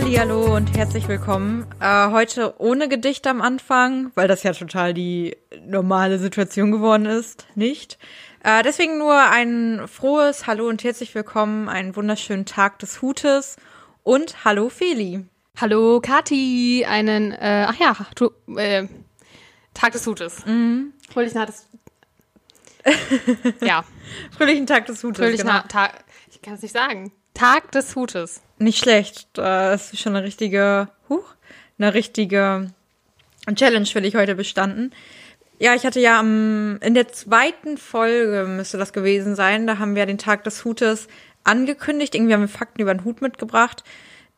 Hallihallo und herzlich willkommen. Äh, heute ohne Gedicht am Anfang, weil das ja total die normale Situation geworden ist, nicht. Äh, deswegen nur ein frohes Hallo und herzlich willkommen, einen wunderschönen Tag des Hutes und Hallo Feli. Hallo Kati, einen, äh, ach ja, du, äh, Tag des Hutes. Mhm. Fröhlichen Tag des, ja. Fröhlichen Tag des Hutes, Fröhlichen genau. Tag, ich kann es nicht sagen. Tag des Hutes. Nicht schlecht. Das ist schon eine richtige, huch, eine richtige Challenge für dich heute bestanden. Ja, ich hatte ja am, in der zweiten Folge müsste das gewesen sein. Da haben wir den Tag des Hutes angekündigt. Irgendwie haben wir Fakten über den Hut mitgebracht.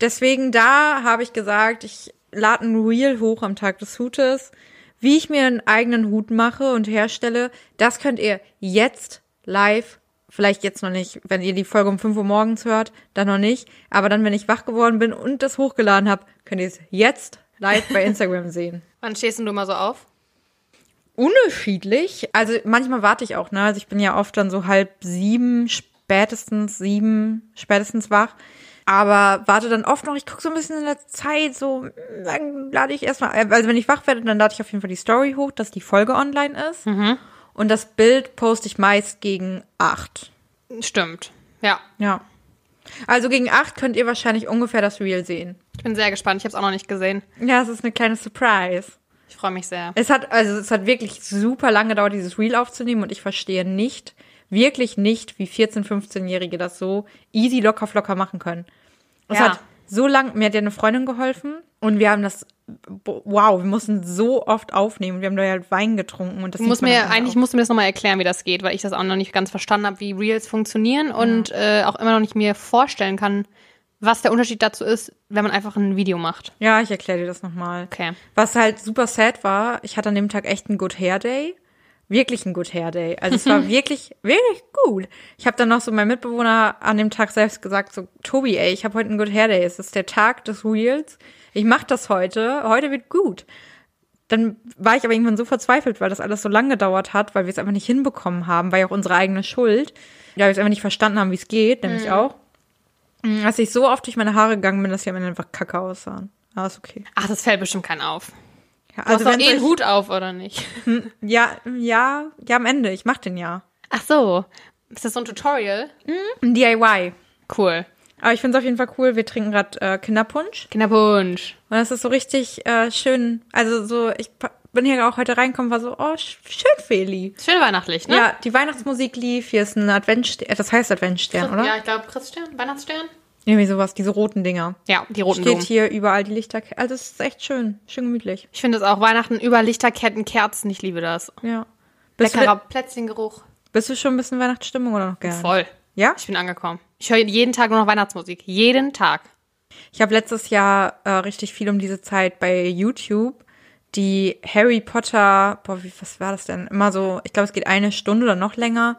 Deswegen da habe ich gesagt, ich lade ein Reel hoch am Tag des Hutes. Wie ich mir einen eigenen Hut mache und herstelle, das könnt ihr jetzt live Vielleicht jetzt noch nicht, wenn ihr die Folge um 5 Uhr morgens hört, dann noch nicht. Aber dann, wenn ich wach geworden bin und das hochgeladen habe, könnt ihr es jetzt live bei Instagram sehen. Wann stehst denn du mal so auf? Unterschiedlich. Also manchmal warte ich auch, ne? Also ich bin ja oft dann so halb sieben, spätestens sieben, spätestens wach. Aber warte dann oft noch, ich gucke so ein bisschen in der Zeit, so, dann lade ich erstmal, also wenn ich wach werde, dann lade ich auf jeden Fall die Story hoch, dass die Folge online ist. Mhm. Und das Bild poste ich meist gegen acht. Stimmt, ja. Ja. Also gegen acht könnt ihr wahrscheinlich ungefähr das Reel sehen. Ich bin sehr gespannt, ich habe es auch noch nicht gesehen. Ja, es ist eine kleine Surprise. Ich freue mich sehr. Es hat, also es hat wirklich super lange gedauert, dieses Reel aufzunehmen und ich verstehe nicht, wirklich nicht, wie 14-, 15-Jährige das so easy, locker, flocker machen können. Es Ja. hat so lang, mir hat ja eine Freundin geholfen und wir haben das, wow, wir mussten so oft aufnehmen. Wir haben da ja Wein getrunken und das man mir, dann eigentlich auch. musst du mir das nochmal erklären, wie das geht, weil ich das auch noch nicht ganz verstanden habe, wie Reels funktionieren und äh, auch immer noch nicht mir vorstellen kann, was der Unterschied dazu ist, wenn man einfach ein Video macht. Ja, ich erkläre dir das nochmal. Okay. Was halt super sad war, ich hatte an dem Tag echt einen Good Hair Day. Wirklich ein Good Hair Day. Also es war wirklich, wirklich gut. Ich habe dann noch so meinem Mitbewohner an dem Tag selbst gesagt, so, Tobi, ey, ich habe heute einen Good Hair Day. Es ist der Tag des Reels. Ich mach das heute. Heute wird gut. Dann war ich aber irgendwann so verzweifelt, weil das alles so lange gedauert hat, weil wir es einfach nicht hinbekommen haben, war ja auch unsere eigene Schuld. Ja, wir es einfach nicht verstanden haben, wie es geht, nämlich auch. Als ich so oft durch meine Haare gegangen bin, dass sie am Ende einfach kacke aussahen. Aber ist okay. Ach, das fällt bestimmt keinen auf. Ja, Du hast doch wenn's eh einen Hut auf, oder nicht? Ja, ja, ja, am Ende. Ich mach den ja. Ach so. Ist das so ein Tutorial? Ein DIY. Cool. Aber ich finde es auf jeden Fall cool. Wir trinken gerade äh, Kinderpunsch. Kinderpunsch. Und das ist so richtig äh, schön. Also so, ich bin hier auch heute reingekommen, war so, oh, sch- schön, Feli. Schön weihnachtlich, ne? Ja, die Weihnachtsmusik lief. Hier ist ein Adventstern. äh, Das heißt Adventstern, oder? Ja, ich glaube Christstern, Weihnachtsstern. Irgendwie sowas, diese roten Dinger. Ja, die roten Steht Blumen. hier überall die Lichter. Also es ist echt schön. Schön gemütlich. Ich finde es auch Weihnachten über Lichterketten, Kerzen. Ich liebe das. Ja. Bist Leckerer du, Plätzchengeruch. bist du schon ein bisschen Weihnachtsstimmung oder noch gerne? Voll. Ja? Ich bin angekommen. Ich höre jeden Tag nur noch Weihnachtsmusik. Jeden Tag. Ich habe letztes Jahr äh, richtig viel um diese Zeit bei YouTube die Harry Potter, boah, wie, was war das denn? Immer so, ich glaube, es geht eine Stunde oder noch länger,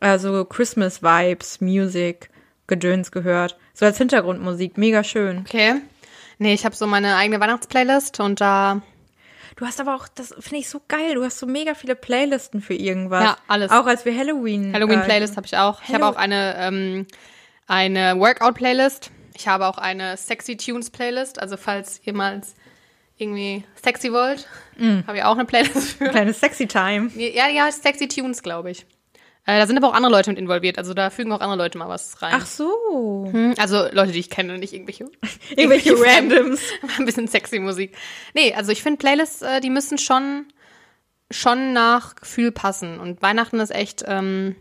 äh, so Christmas Vibes, Music, Gedöns gehört. So als Hintergrundmusik, mega schön. Okay. Nee, ich habe so meine eigene Weihnachtsplaylist und da Du hast aber auch, das finde ich so geil, du hast so mega viele Playlisten für irgendwas. Ja, alles. Auch als wir Halloween. Halloween-Playlist habe ich auch. Ich habe Hallo- auch eine, ähm, eine Workout-Playlist. Ich habe auch eine Sexy Tunes-Playlist. Also falls mal irgendwie sexy wollt, habe ich auch eine Playlist für. Äh, kleine Sexy Time. Ja, heißt Sexy Tunes, glaube ich. Äh, da sind aber auch andere Leute mit involviert. Also da fügen auch andere Leute mal was rein. Ach so. Hm, Also Leute, die ich kenne und nicht irgendwelche. Irgendwelche. Randoms. Ein bisschen sexy Musik. Nee, also ich finde Playlists, äh, die müssen schon, schon nach Gefühl passen. Und Weihnachten ist echt ähm,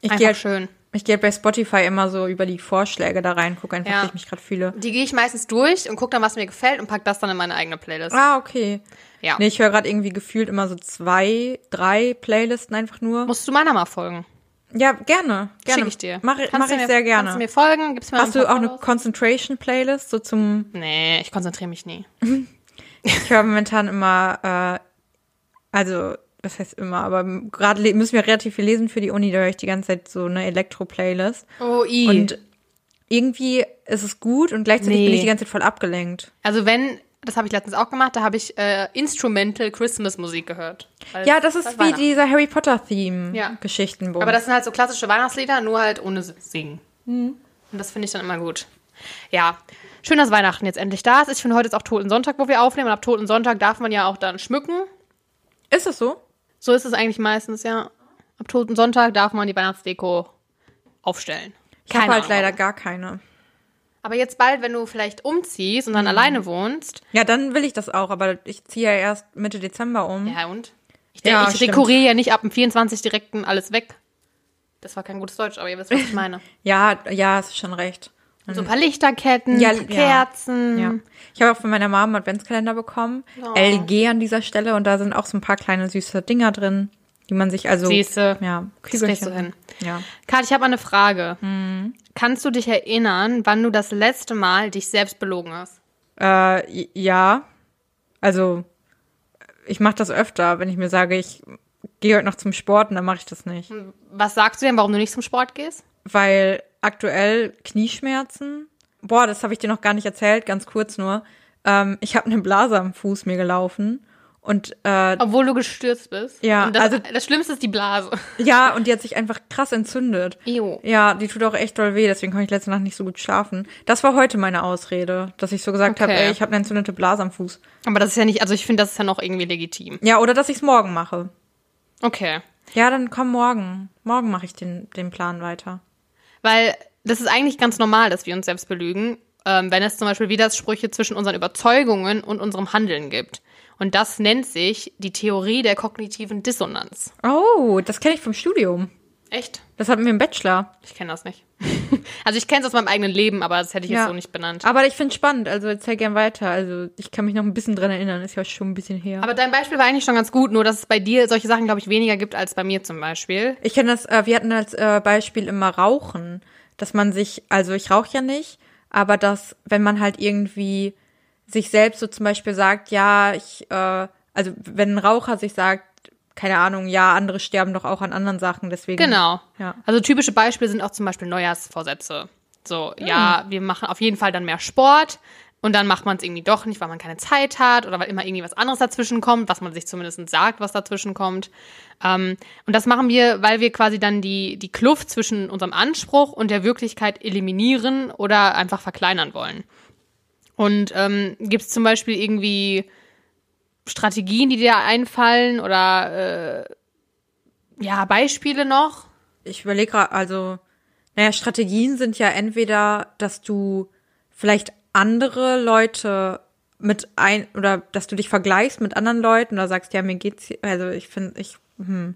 Ich einfach halt, schön. Ich geh halt bei Spotify immer so über die Vorschläge da rein, gucke einfach, Ja. wie ich mich gerade fühle. Die gehe ich meistens durch und gucke dann, was mir gefällt und pack das dann in meine eigene Playlist. Ah, okay. Ja. Nee, ich höre gerade irgendwie gefühlt immer so zwei, drei Playlisten einfach nur. Musst du meiner mal folgen? Ja, gerne. Gerne. Schick ich dir. Mach, Kannst mach ich mir, sehr Kannst du gerne. mir folgen? Gibst mir Hast du auch eine Follows? Concentration Playlist? So zum, Nee, ich konzentriere mich nie. ich höre momentan immer, äh, also, das heißt immer, aber gerade müssen wir relativ viel lesen für die Uni, da höre ich die ganze Zeit so eine Elektro-Playlist. Oh, i. Und irgendwie ist es gut und gleichzeitig Nee. bin ich die ganze Zeit voll abgelenkt. also wenn, das habe ich letztens auch gemacht, da habe ich äh, Instrumental Christmas Musik gehört. Ja, das ist wie dieser Harry Potter-Theme Ja. Geschichten. Aber das sind halt so klassische Weihnachtslieder, nur halt ohne Singen. Mhm. Und das finde ich dann immer gut. Ja, Schön, dass Weihnachten jetzt endlich da ist. Ich finde, heute ist auch Toten Sonntag, wo wir aufnehmen. Und ab Toten Sonntag darf man ja auch dann schmücken. Ist es so? So ist es eigentlich meistens, ja. Ab Toten Sonntag darf man die Weihnachtsdeko aufstellen. Ich habe halt leider gar keine. Aber jetzt bald, wenn du vielleicht umziehst und dann alleine wohnst. Ja, dann will ich das auch, aber ich ziehe ja erst Mitte Dezember um. Ja, und? Ich, Ja, denk, ich stimmt. dekoriere ja nicht ab dem 24 direkt alles weg. Das war kein gutes Deutsch, aber ihr wisst, was ich meine. Ja, ja, hast schon recht. So ein paar Lichterketten, Ja, Kerzen. Ja. Ich habe auch von meiner Mama einen Adventskalender bekommen. Oh. LG an dieser Stelle und da sind auch so ein paar kleine süße Dinger drin, die man sich also. Siehste. Ja, kriegst du hin. Ja. Kat, ich habe eine Frage. Mhm. Kannst du dich erinnern, wann du das letzte Mal dich selbst belogen hast? Äh, ja. Also, ich mache das öfter, wenn ich mir sage, ich gehe heute noch zum Sport und dann mache ich das nicht. Was sagst du denn, warum du nicht zum Sport gehst? Weil aktuell Knieschmerzen. Boah, das habe ich dir noch gar nicht erzählt, ganz kurz nur. Ähm, ich habe eine Blase am Fuß mir gelaufen. Und äh, Obwohl du gestürzt bist. Ja, Und das, also- das Schlimmste ist die Blase. ja, und die hat sich einfach krass entzündet. Ew. Ja, die tut auch echt doll weh, deswegen konnte ich letzte Nacht nicht so gut schlafen. Das war heute meine Ausrede, dass ich so gesagt habe, Okay. ey, ich habe eine entzündete Blase am Fuß. Aber das ist ja nicht, also ich finde, das ist ja noch irgendwie legitim. Ja, oder dass ich es morgen mache. Okay. Ja, dann komm morgen. Morgen mache ich den, den Plan weiter. Weil das ist eigentlich ganz normal, dass wir uns selbst belügen, ähm, wenn es zum Beispiel Widersprüche zwischen unseren Überzeugungen und unserem Handeln gibt. Und das nennt sich die Theorie der kognitiven Dissonanz. Oh, das kenne ich vom Studium. Echt? Das hatten wir im Bachelor. Ich kenne das nicht. also ich kenne es aus meinem eigenen Leben, aber das hätte ich Ja. jetzt so nicht benannt. Aber ich finde spannend, also erzähl gern weiter. Also ich kann mich noch ein bisschen dran erinnern, ist ja schon ein bisschen her. Aber dein Beispiel war eigentlich schon ganz gut, nur dass es bei dir solche Sachen, glaube ich, weniger gibt als bei mir zum Beispiel. Ich kenne das, äh, wir hatten als äh, Beispiel immer Rauchen, dass man sich, also ich rauche ja nicht, aber dass, wenn man halt irgendwie sich selbst so zum Beispiel sagt, ja, ich, äh, also wenn ein Raucher sich sagt, keine Ahnung, ja, andere sterben doch auch an anderen Sachen, deswegen. Genau. Ja. Also typische Beispiele sind auch zum Beispiel Neujahrsvorsätze. So, ja, wir machen auf jeden Fall dann mehr Sport und dann macht man es irgendwie doch nicht, weil man keine Zeit hat oder weil immer irgendwie was anderes dazwischen kommt, was man sich zumindest sagt, was dazwischen kommt. Ähm, und das machen wir, weil wir quasi dann die, die Kluft zwischen unserem Anspruch und der Wirklichkeit eliminieren oder einfach verkleinern wollen. Und ähm, gibt es zum Beispiel irgendwie Strategien, die dir einfallen oder äh, ja, Beispiele noch? Ich überlege gerade, also, naja, Strategien sind ja entweder, dass du vielleicht andere Leute mit ein oder dass du dich vergleichst mit anderen Leuten oder sagst, ja, mir geht's, also ich finde, ich hm,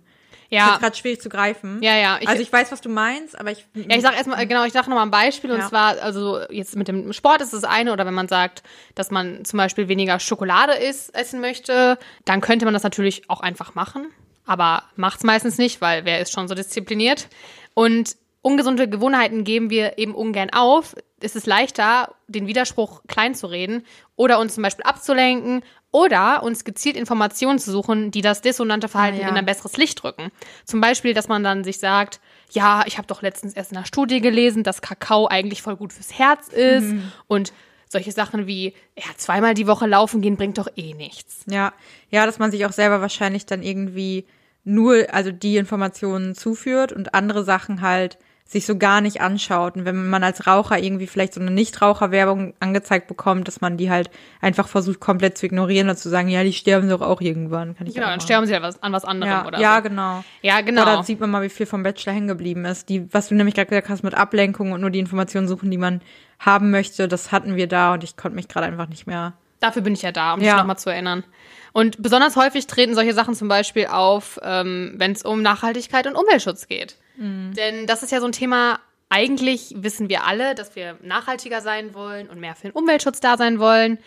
Ja, ist gerade schwierig zu greifen. Ja, ja, ich- also ich weiß, was du meinst, aber ich. ja, ich sag erstmal, genau, ich sage nochmal ein Beispiel und Ja. zwar, also jetzt mit dem Sport ist das eine oder wenn man sagt, dass man zum Beispiel weniger Schokolade isst, essen möchte, dann könnte man das natürlich auch einfach machen, aber macht's meistens nicht, weil wer ist schon so diszipliniert und ungesunde Gewohnheiten geben wir eben ungern auf. Es ist leichter, den Widerspruch klein zu reden oder uns zum Beispiel abzulenken oder uns gezielt Informationen zu suchen, die das dissonante Verhalten Ah, ja. in ein besseres Licht rücken. Zum Beispiel, dass man dann sich sagt, ja, ich habe doch letztens erst in einer Studie gelesen, dass Kakao eigentlich voll gut fürs Herz ist Mhm. und solche Sachen wie, ja, zweimal die Woche laufen gehen bringt doch eh nichts. Ja, ja, dass man sich auch selber wahrscheinlich dann irgendwie nur, also die Informationen zuführt und andere Sachen halt sich so gar nicht anschaut. Und wenn man als Raucher irgendwie vielleicht so eine Nichtraucherwerbung angezeigt bekommt, dass man die halt einfach versucht komplett zu ignorieren und zu sagen, ja, die sterben doch auch irgendwann. Kann ich Genau, dann sterben sie ja was, an was anderem ja, oder ja, so. genau. Ja, genau. Da sieht man mal, wie viel vom Bachelor hängen geblieben ist. Die, was du nämlich gerade gesagt hast mit Ablenkung und nur die Informationen suchen, die man haben möchte, das hatten wir da und ich konnte mich gerade einfach nicht mehr. Dafür bin ich ja da, um Ja. dich nochmal zu erinnern. Und besonders häufig treten solche Sachen zum Beispiel auf, ähm, wenn es um Nachhaltigkeit und Umweltschutz geht. Denn das ist ja so ein Thema, eigentlich wissen wir alle, dass wir nachhaltiger sein wollen und mehr für den Umweltschutz da sein wollen.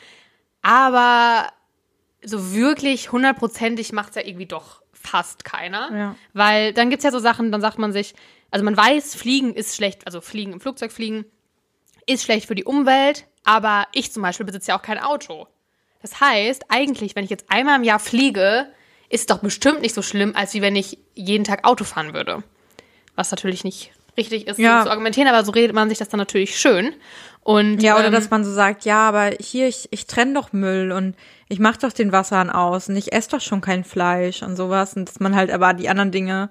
Aber so wirklich hundertprozentig macht es ja irgendwie doch fast keiner. Ja. Weil dann gibt's ja so Sachen, dann sagt man sich, also man weiß, Fliegen ist schlecht, also Fliegen im Flugzeug fliegen ist schlecht für die Umwelt, aber ich zum Beispiel besitze ja auch kein Auto. Das heißt, eigentlich, wenn ich jetzt einmal im Jahr fliege, ist es doch bestimmt nicht so schlimm, als wie wenn ich jeden Tag Auto fahren würde. Was natürlich nicht richtig ist, Ja. so zu argumentieren, aber so redet man sich das dann natürlich schön. Und, Ja, oder ähm, dass man so sagt, ja, aber hier, ich, ich trenne doch Müll und ich mache doch den Wasserhahn aus und ich esse doch schon kein Fleisch und sowas. Und dass man halt aber die anderen Dinge,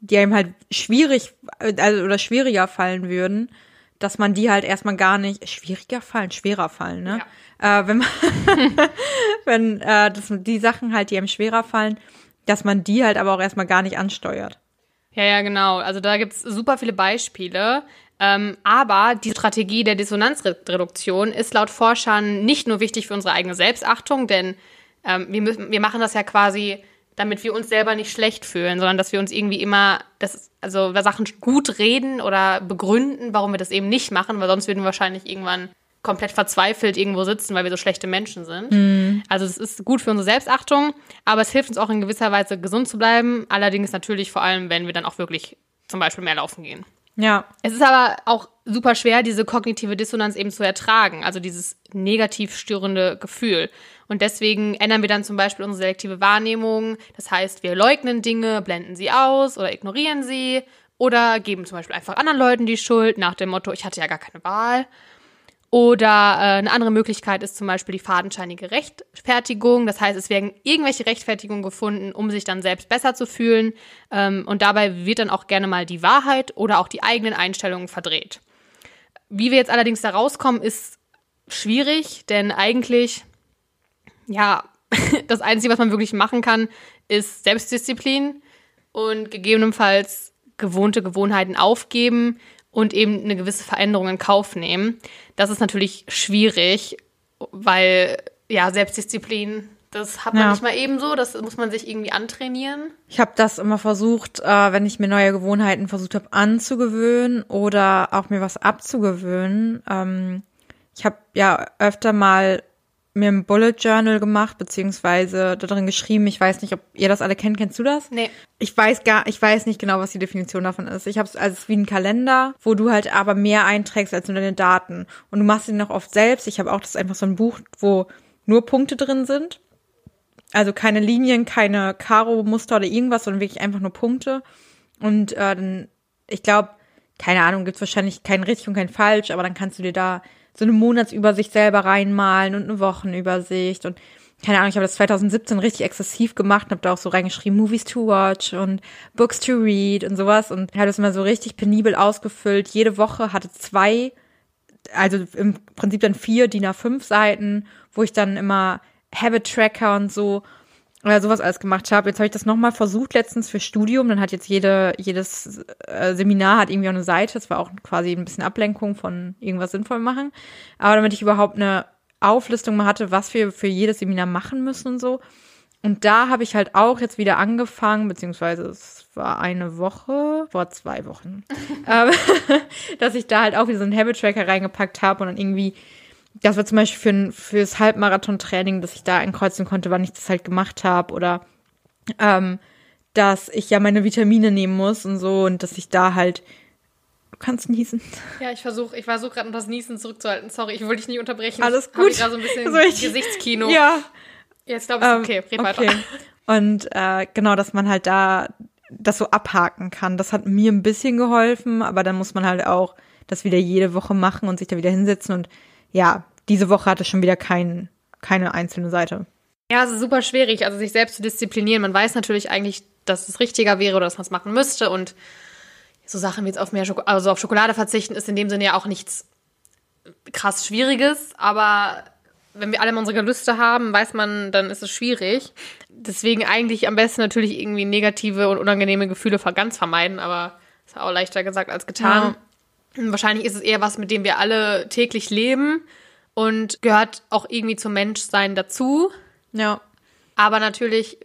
die einem halt schwierig, äh, also oder schwieriger fallen würden, dass man die halt erstmal gar nicht, schwieriger fallen, schwerer fallen, ne? Ja. Äh, wenn man, wenn äh, das, die Sachen halt, die einem schwerer fallen, dass man die halt aber auch erstmal gar nicht ansteuert. Ja, ja, genau. Also da gibt's super viele Beispiele. Ähm, aber die Strategie der Dissonanzreduktion ist laut Forschern nicht nur wichtig für unsere eigene Selbstachtung, denn ähm, wir, müssen, wir machen das ja quasi, damit wir uns selber nicht schlecht fühlen, sondern dass wir uns irgendwie immer, das, also Sachen gut reden oder begründen, warum wir das eben nicht machen, weil sonst würden wir wahrscheinlich irgendwann komplett verzweifelt irgendwo sitzen, weil wir so schlechte Menschen sind. Mhm. Also es ist gut für unsere Selbstachtung, aber es hilft uns auch in gewisser Weise gesund zu bleiben. Allerdings natürlich vor allem, wenn wir dann auch wirklich zum Beispiel mehr laufen gehen. Ja. Es ist aber auch super schwer, diese kognitive Dissonanz eben zu ertragen, also dieses negativ störende Gefühl. Und deswegen ändern wir dann zum Beispiel unsere selektive Wahrnehmung. Das heißt, wir leugnen Dinge, blenden sie aus oder ignorieren sie oder geben zum Beispiel einfach anderen Leuten die Schuld nach dem Motto, ich hatte ja gar keine Wahl. Oder äh, eine andere Möglichkeit ist zum Beispiel die fadenscheinige Rechtfertigung. Das heißt, es werden irgendwelche Rechtfertigungen gefunden, um sich dann selbst besser zu fühlen. Ähm, und dabei wird dann auch gerne mal die Wahrheit oder auch die eigenen Einstellungen verdreht. Wie wir jetzt allerdings da rauskommen, ist schwierig, denn eigentlich, ja, das Einzige, was man wirklich machen kann, ist Selbstdisziplin und gegebenenfalls gewohnte Gewohnheiten aufgeben, und eben eine gewisse Veränderung in Kauf nehmen. Das ist natürlich schwierig, weil ja, Selbstdisziplin, das hat man ja. nicht mal ebenso, das muss man sich irgendwie antrainieren. Ich habe das immer versucht, äh, wenn ich mir neue Gewohnheiten versucht habe anzugewöhnen oder auch mir was abzugewöhnen. Ähm, ich habe ja öfter mal mir ein Bullet Journal gemacht, beziehungsweise da drin geschrieben. Ich weiß nicht, ob ihr das alle kennt. Kennst du das? Nee. Ich weiß gar, ich weiß nicht genau, was die Definition davon ist. Ich habe es als wie ein Kalender, wo du halt aber mehr einträgst als nur deine Daten. Und du machst ihn noch oft selbst. Ich habe auch das einfach so ein Buch, wo nur Punkte drin sind. Also keine Linien, keine Karo-Muster oder irgendwas, sondern wirklich einfach nur Punkte. Und äh, dann, ich glaube, keine Ahnung, gibt's wahrscheinlich kein richtig und kein falsch, aber dann kannst du dir da so eine Monatsübersicht selber reinmalen und eine Wochenübersicht und keine Ahnung, ich habe das 2017 richtig exzessiv gemacht und habe da auch so reingeschrieben, Movies to watch und Books to read und sowas und habe das immer so richtig penibel ausgefüllt. Jede Woche hatte zwei, also im Prinzip dann vier DIN A5 Seiten, wo ich dann immer Habit Tracker und so oder sowas alles gemacht habe. Jetzt habe ich das nochmal versucht letztens für Studium. Dann hat jetzt jede, jedes äh, Seminar hat irgendwie auch eine Seite. Das war auch quasi ein bisschen Ablenkung von irgendwas sinnvoll machen. Aber damit ich überhaupt eine Auflistung mal hatte, was wir für jedes Seminar machen müssen und so. Und da habe ich halt auch jetzt wieder angefangen, beziehungsweise es war eine Woche, vor zwei Wochen, ähm, dass ich da halt auch wieder so einen Habit Tracker reingepackt habe und dann irgendwie das war zum Beispiel für ein, fürs Halbmarathon-Training, dass ich da einkreuzen konnte, wann ich das halt gemacht habe oder ähm, dass ich ja meine Vitamine nehmen muss und so und dass ich da halt Du kannst niesen. Ja, ich versuche, ich versuche gerade das Niesen zurückzuhalten. Sorry, ich wollte dich nicht unterbrechen. Alles gut. Ich gerade so ein bisschen so ich, Gesichtskino. Ja. Jetzt glaube ich, ähm, okay, red okay. weiter. Und äh, genau, dass man halt da das so abhaken kann. Das hat mir ein bisschen geholfen, aber dann muss man halt auch das wieder jede Woche machen und sich da wieder hinsetzen und ja, diese Woche hatte schon wieder kein, keine einzelne Seite. Ja, es ist super schwierig, also sich selbst zu disziplinieren. Man weiß natürlich eigentlich, dass es richtiger wäre oder dass man es machen müsste. Und so Sachen wie jetzt auf mehr Schoko also auf Schokolade verzichten, ist in dem Sinne ja auch nichts krass Schwieriges. Aber wenn wir alle mal unsere Gelüste haben, weiß man, dann ist es schwierig. Deswegen eigentlich am besten natürlich irgendwie negative und unangenehme Gefühle ganz vermeiden, aber ist auch leichter gesagt als getan. Ja. Wahrscheinlich ist es eher was, mit dem wir alle täglich leben und gehört auch irgendwie zum Menschsein dazu. Ja. Aber natürlich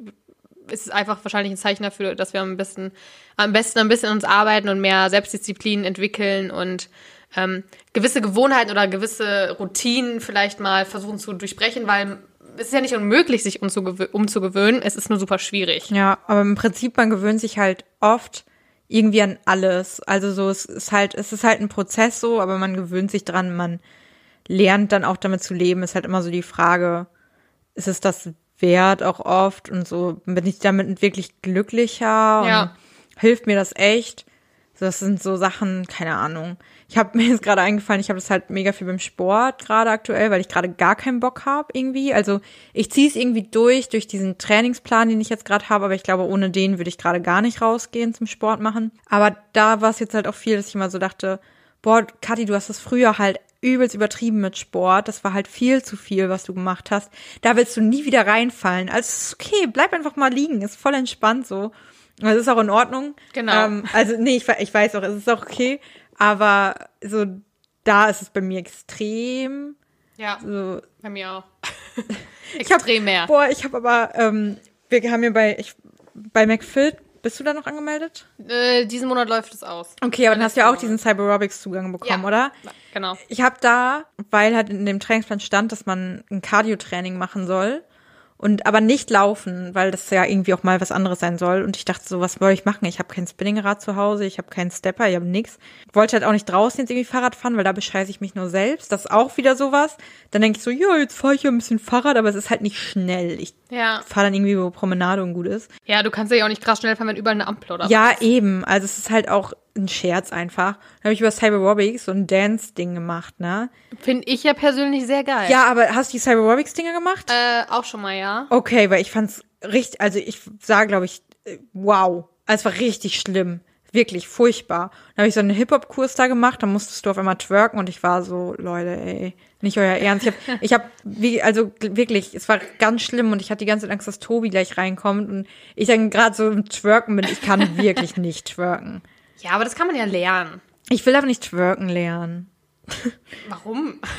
ist es einfach wahrscheinlich ein Zeichen dafür, dass wir am besten, am besten ein bisschen uns arbeiten und mehr Selbstdisziplin entwickeln und ähm, gewisse Gewohnheiten oder gewisse Routinen vielleicht mal versuchen zu durchbrechen, weil es ist ja nicht unmöglich, sich umzugewöhnen. Es ist nur super schwierig. Ja, aber im Prinzip, man gewöhnt sich halt oft irgendwie an alles. Also so, es ist halt, es ist halt ein Prozess so, aber man gewöhnt sich dran, man lernt dann auch damit zu leben. Ist halt immer so die Frage, ist es das wert auch oft und so, bin ich damit wirklich glücklicher ja. und hilft mir das echt? Das sind so Sachen, keine Ahnung. Ich habe mir jetzt gerade eingefallen, ich habe das halt mega viel beim Sport gerade aktuell, weil ich gerade gar keinen Bock habe irgendwie. Also ich ziehe es irgendwie durch, durch diesen Trainingsplan, den ich jetzt gerade habe, aber ich glaube, ohne den würde ich gerade gar nicht rausgehen zum Sport machen. Aber da war es jetzt halt auch viel, dass ich immer so dachte, boah, Kathi, du hast das früher halt übelst übertrieben mit Sport. Das war halt viel zu viel, was du gemacht hast. Da willst du nie wieder reinfallen. Also es ist okay, bleib einfach mal liegen. Ist voll entspannt so. Das ist auch in Ordnung. Genau. Ähm, also nee, ich, ich weiß auch, es ist auch okay. Aber so, da ist es bei mir extrem. Ja, So, bei mir auch. ich hab, Extrem mehr. Boah, ich habe aber, ähm, wir haben hier bei, ich, bei McFit, bist du da noch angemeldet? Äh, diesen Monat läuft es aus. Okay, aber dann hast du ja auch Letzten diesen Cyberobics-Zugang bekommen, Ja. oder? Genau. Ich habe da, weil halt in dem Trainingsplan stand, dass man ein Cardio-Training machen soll und aber nicht laufen, weil das ja irgendwie auch mal was anderes sein soll. Und ich dachte so, was soll ich machen? Ich habe kein Spinningrad zu Hause, ich habe keinen Stepper, ich habe nix. Wollte halt auch nicht draußen jetzt irgendwie Fahrrad fahren, weil da bescheiße ich mich nur selbst. Das ist auch wieder sowas. Dann denke ich so, ja, jetzt fahre ich ja ein bisschen Fahrrad, aber es ist halt nicht schnell. Ich Ja. fahre dann irgendwie, wo Promenade und gut ist. Ja, du kannst ja auch nicht krass schnell fahren, wenn überall eine Ampel oder Ja, was. ist. eben. Also es ist halt auch ein Scherz einfach. Dann habe ich über Cyberobics so ein Dance-Ding gemacht, ne? Finde ich ja persönlich sehr geil. Ja, aber hast du die Cyberobics-Dinger gemacht? Äh, auch schon mal, ja. Okay, weil ich fand's richtig, also ich sah, glaube ich, äh, wow. Also es war richtig schlimm. Wirklich furchtbar. Dann habe ich so einen Hip-Hop-Kurs da gemacht, da musstest du auf einmal twerken und ich war so, Leute, ey, nicht euer Ernst. Ich habe, ich hab, wie, also wirklich, es war ganz schlimm und ich hatte die ganze Zeit Angst, dass Tobi gleich reinkommt und ich dann gerade so im Twerken bin, ich kann wirklich nicht twerken. Ja, aber das kann man ja lernen. Ich will aber nicht twerken lernen. Warum?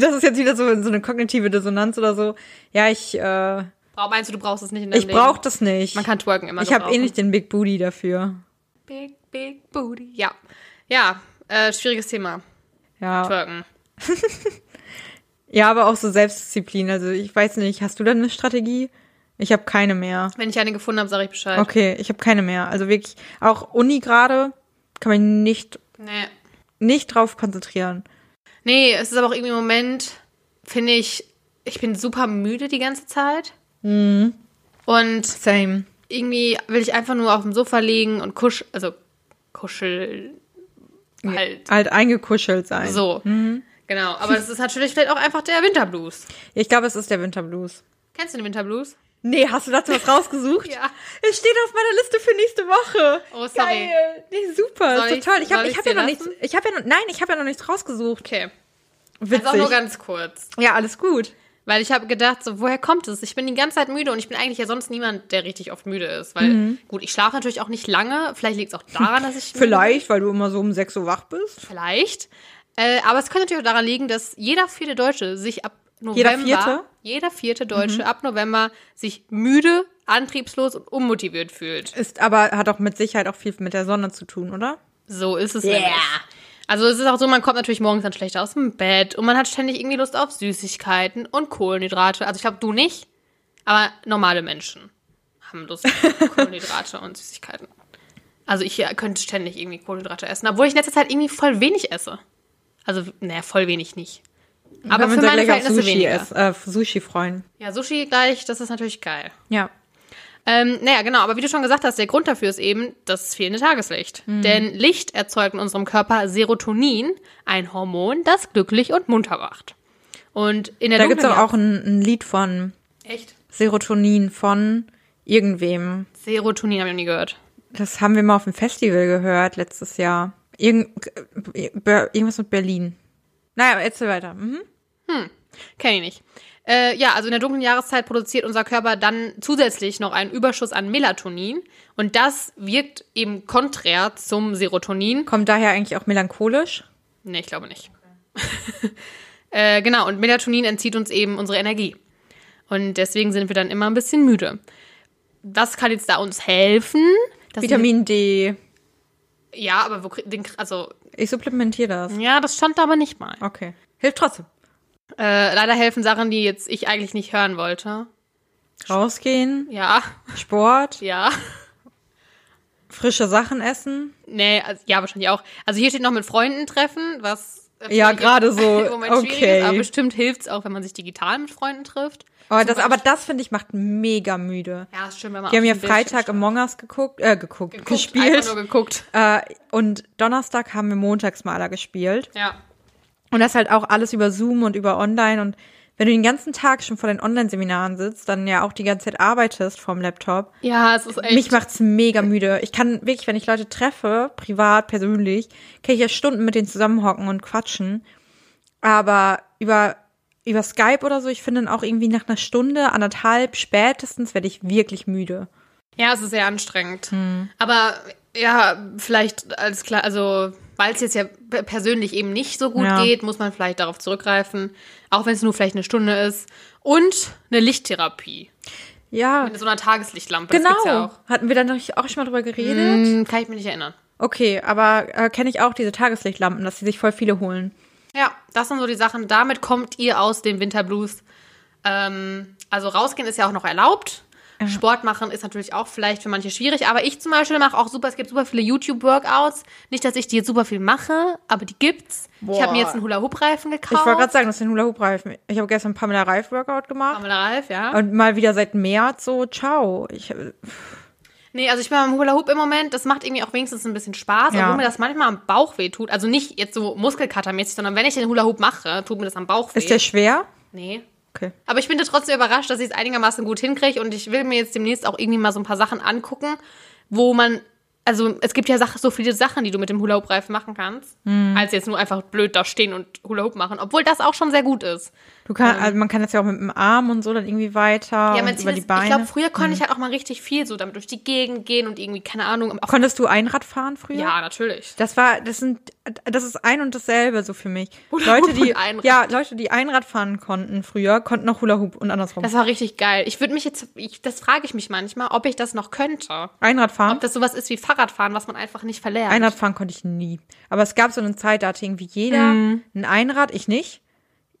Das ist jetzt wieder so, so eine kognitive Dissonanz oder so. Ja, ich, äh, Brauch- Meinst du, du brauchst es nicht in deinem ich brauche das nicht. Man kann twerken immer ich habe eh nicht den Big Booty dafür. Big, big booty. Ja. Ja, äh, schwieriges Thema. Ja. Twerken. Ja, aber auch so Selbstdisziplin. Also ich weiß nicht, hast du da eine Strategie? Ich habe keine mehr. Wenn ich eine gefunden habe, sage ich Bescheid. Okay, ich habe keine mehr. Also wirklich, auch Uni gerade kann mich nicht, Nee. nicht drauf konzentrieren. Nee, es ist aber auch irgendwie im Moment, finde ich, ich bin super müde die ganze Zeit. Mhm. Und Same. irgendwie will ich einfach nur auf dem Sofa liegen und kusch, also kuschel halt Halt eingekuschelt sein. so. Mhm. Genau, aber das ist natürlich vielleicht auch einfach der Winterblues. Ich glaube, es ist der Winterblues. Kennst du den Winterblues? Nee, hast du dazu was rausgesucht? Ja. Es steht auf meiner Liste für nächste Woche. Oh, sorry. Geil. Nee, super. Soll ist ich- total. Ich habe ich hab ja noch nichts. Ich habe ja noch, nein, ich habe ja noch nichts rausgesucht. Okay. Witzig. Also nur ganz kurz. ja, alles gut. Weil ich habe gedacht, so, woher kommt es? Ich bin die ganze Zeit müde und ich bin eigentlich ja sonst niemand, der richtig oft müde ist. Weil, Mhm. gut, ich schlafe natürlich auch nicht lange. Vielleicht liegt es auch daran, dass ich. Vielleicht, weil du immer so um 6 Uhr wach bist. Vielleicht. Äh, aber es könnte natürlich auch daran liegen, dass jeder vierte Deutsche sich ab November. Jeder vierte? Jeder vierte Deutsche ab November sich müde, antriebslos und unmotiviert fühlt. Ist aber, hat auch mit Sicherheit auch viel mit der Sonne zu tun, oder? So ist es Yeah. nämlich. Also es ist auch so, man kommt natürlich morgens dann schlechter aus dem Bett und man hat ständig irgendwie Lust auf Süßigkeiten und Kohlenhydrate. Also ich glaube, du nicht, aber normale Menschen haben Lust auf Kohlenhydrate und Süßigkeiten. Also ich äh, könnte ständig irgendwie Kohlenhydrate essen, obwohl ich in letzter Zeit irgendwie voll wenig esse. Also, naja, voll wenig nicht. Aber Können wir für uns gleich auf Sushi, äh, Sushi freuen. Ja, Sushi gleich, das ist natürlich geil. Ja. Ähm, naja, genau, aber wie du schon gesagt hast, der Grund dafür ist eben das fehlende Tageslicht. Mhm. Denn Licht erzeugt in unserem Körper Serotonin, ein Hormon, das glücklich und munter macht. Und in der Da dunklen doch auch ein, ein Lied von Echt? Serotonin von irgendwem. Serotonin habe ich noch nie gehört. Das haben wir mal auf dem Festival gehört letztes Jahr. Irgend, äh, irgendwas mit Berlin. Naja, erzähl weiter. Mhm. Kenn ich nicht. Äh, ja, also in der dunklen Jahreszeit produziert unser Körper dann zusätzlich noch einen Überschuss an Melatonin. Und das wirkt eben konträr zum Serotonin. Kommt daher eigentlich auch melancholisch? Nee, ich glaube nicht. äh, genau, und Melatonin entzieht uns eben unsere Energie. Und deswegen sind wir dann immer ein bisschen müde. Was kann jetzt da uns helfen? Vitamin D. ja, aber wo, den, also, Ich supplementiere das. ja, das stand da aber nicht mal. Okay. Hilft trotzdem. Äh, leider helfen Sachen, die jetzt ich eigentlich nicht hören wollte. Rausgehen, Ja, Sport, ja. frische Sachen essen. Nee, also, ja, wahrscheinlich auch. Also hier steht noch mit Freunden treffen, was Ja, gerade so, Moment okay. ist, aber bestimmt hilft es auch, wenn man sich digital mit Freunden trifft. Oh, das, aber das finde ich macht mega müde. Ja, ist schön, wenn man Wir haben ja Freitag. Among Us geguckt, äh, geguckt, Geguckt, gespielt. Nur geguckt. Äh, und Donnerstag haben wir Montagsmaler gespielt. Ja. Und das halt auch alles über Zoom und über Online und wenn du den ganzen Tag schon vor den Online-Seminaren sitzt, dann ja auch die ganze Zeit arbeitest vom Laptop. Ja, es ist echt. Mich macht's mega müde. Ich kann wirklich, wenn ich Leute treffe, privat, persönlich, kann ich ja Stunden mit denen zusammenhocken und quatschen. Aber über, über Skype oder so, ich finde dann auch irgendwie nach einer Stunde, anderthalb, spätestens werde ich wirklich müde. Ja, es ist sehr anstrengend. Aber ja, vielleicht alles klar, also weil es jetzt ja persönlich eben nicht so gut Ja. geht, muss man vielleicht darauf zurückgreifen, auch wenn es nur vielleicht eine Stunde ist. Und eine Lichttherapie Ja, mit so einer Tageslichtlampe. Das genau. ja auch. Hatten wir da noch auch schon mal drüber geredet? Hm, kann ich mich nicht erinnern. Okay, aber äh, kenne ich auch diese Tageslichtlampen, dass die sich voll viele holen. Ja, das sind so die Sachen. Damit kommt ihr aus dem Winterblues. Ähm, also rausgehen ist ja auch noch erlaubt. Sport machen ist natürlich auch vielleicht für manche schwierig, aber ich zum Beispiel mache auch super, es gibt super viele YouTube-Workouts. Nicht, dass ich die jetzt super viel mache, aber die gibt's. Ich habe mir jetzt einen Hula-Hoop-Reifen gekauft. Ich wollte gerade sagen, das ist ein Hula-Hoop-Reifen. Ich habe gestern Pamela Reif-Workout gemacht. Pamela Ralf, ja. Und mal wieder seit März so, ciao. Ich, äh, Nee, also ich bin beim Hula-Hoop im Moment, das macht irgendwie auch wenigstens ein bisschen Spaß, Ja. obwohl mir das manchmal am Bauch weh tut. Also nicht jetzt so Muskelkatermäßig, sondern wenn ich den Hula-Hoop mache, tut mir das am Bauch weh. ist der schwer? nee. Okay. Aber ich bin da trotzdem überrascht, dass ich es einigermaßen gut hinkriege und ich will mir jetzt demnächst auch irgendwie mal so ein paar Sachen angucken, wo man, also es gibt ja so viele Sachen, die du mit dem Hula-Hoop-Reifen machen kannst, Mhm. als jetzt nur einfach blöd da stehen und Hula-Hoop machen, obwohl das auch schon sehr gut ist. Du kann, also man kann das ja auch mit dem Arm und so dann irgendwie weiter Ja, und über die Beine. Mhm. ich glaube, früher konnte ich halt auch mal richtig viel so damit durch die Gegend gehen und irgendwie, keine Ahnung, auch, Konntest du Einrad fahren früher? ja, natürlich. Das war, das sind, das ist ein und dasselbe so für mich. Hula Leute, die, ja, Leute, die Einrad fahren konnten früher, konnten auch Hula Hoop und andersrum. Das war richtig geil. Ich würde mich jetzt, ich, das frage ich mich manchmal, ob ich das noch könnte. Einrad fahren? Ob das sowas ist wie Fahrradfahren, was man einfach nicht verlernt. Einrad fahren konnte ich nie. Aber es gab so eine Zeit, da hatte irgendwie jeder Mhm. ein Einrad, ich nicht.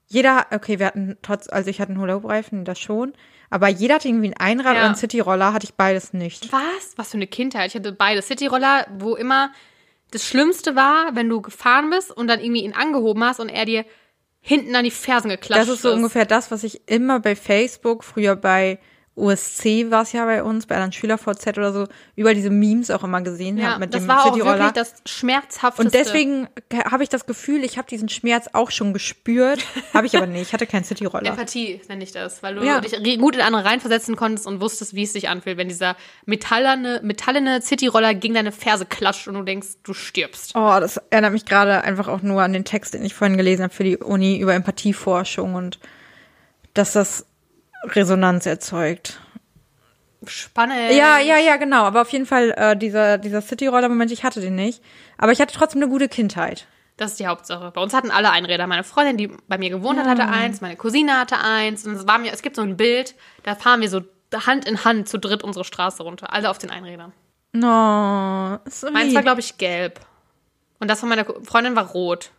Jeder, okay, wir hatten trotz, also ich hatte einen Hula-Hoop-Reifen, das schon. Aber jeder hatte irgendwie ein Einrad Ja. oder einen Cityroller, hatte ich beides nicht. Was? Was für eine Kindheit. Ich hatte beide Cityroller, wo immer das Schlimmste war, wenn du gefahren bist und dann irgendwie ihn angehoben hast und er dir hinten an die Fersen geklatscht Das ist so ungefähr das, was ich immer bei Facebook, früher bei USC war es ja bei uns, bei anderen SchülerVZ oder so, über diese Memes auch immer gesehen Ja, habe mit das dem war auch Cityroller. wirklich das schmerzhafteste. Und deswegen habe ich das Gefühl, ich habe diesen Schmerz auch schon gespürt. habe ich aber nicht. Ich hatte keinen Cityroller. Empathie nenne ich das, weil du Ja. dich gut in andere reinversetzen konntest und wusstest, wie es sich anfühlt, wenn dieser metallerne, metallene Cityroller gegen deine Ferse klatscht und du denkst, du stirbst. Oh, das erinnert mich gerade einfach auch nur an den Text, den ich vorhin gelesen habe für die Uni über Empathieforschung und dass das Resonanz erzeugt. Spannend. Ja, ja, ja, genau. Aber auf jeden Fall äh, dieser, dieser Cityroller-Moment, ich hatte den nicht. Aber ich hatte trotzdem eine gute Kindheit. Das ist die Hauptsache. Bei uns hatten alle Einräder. Meine Freundin, die bei mir gewohnt hat, hatte eins. Meine Cousine hatte eins. Und es war mir, es gibt so ein Bild, da fahren wir so Hand in Hand zu dritt unsere Straße runter. Alle auf den Einrädern. No, so Meins war, glaube ich, gelb. Und das von meiner Freundin war rot.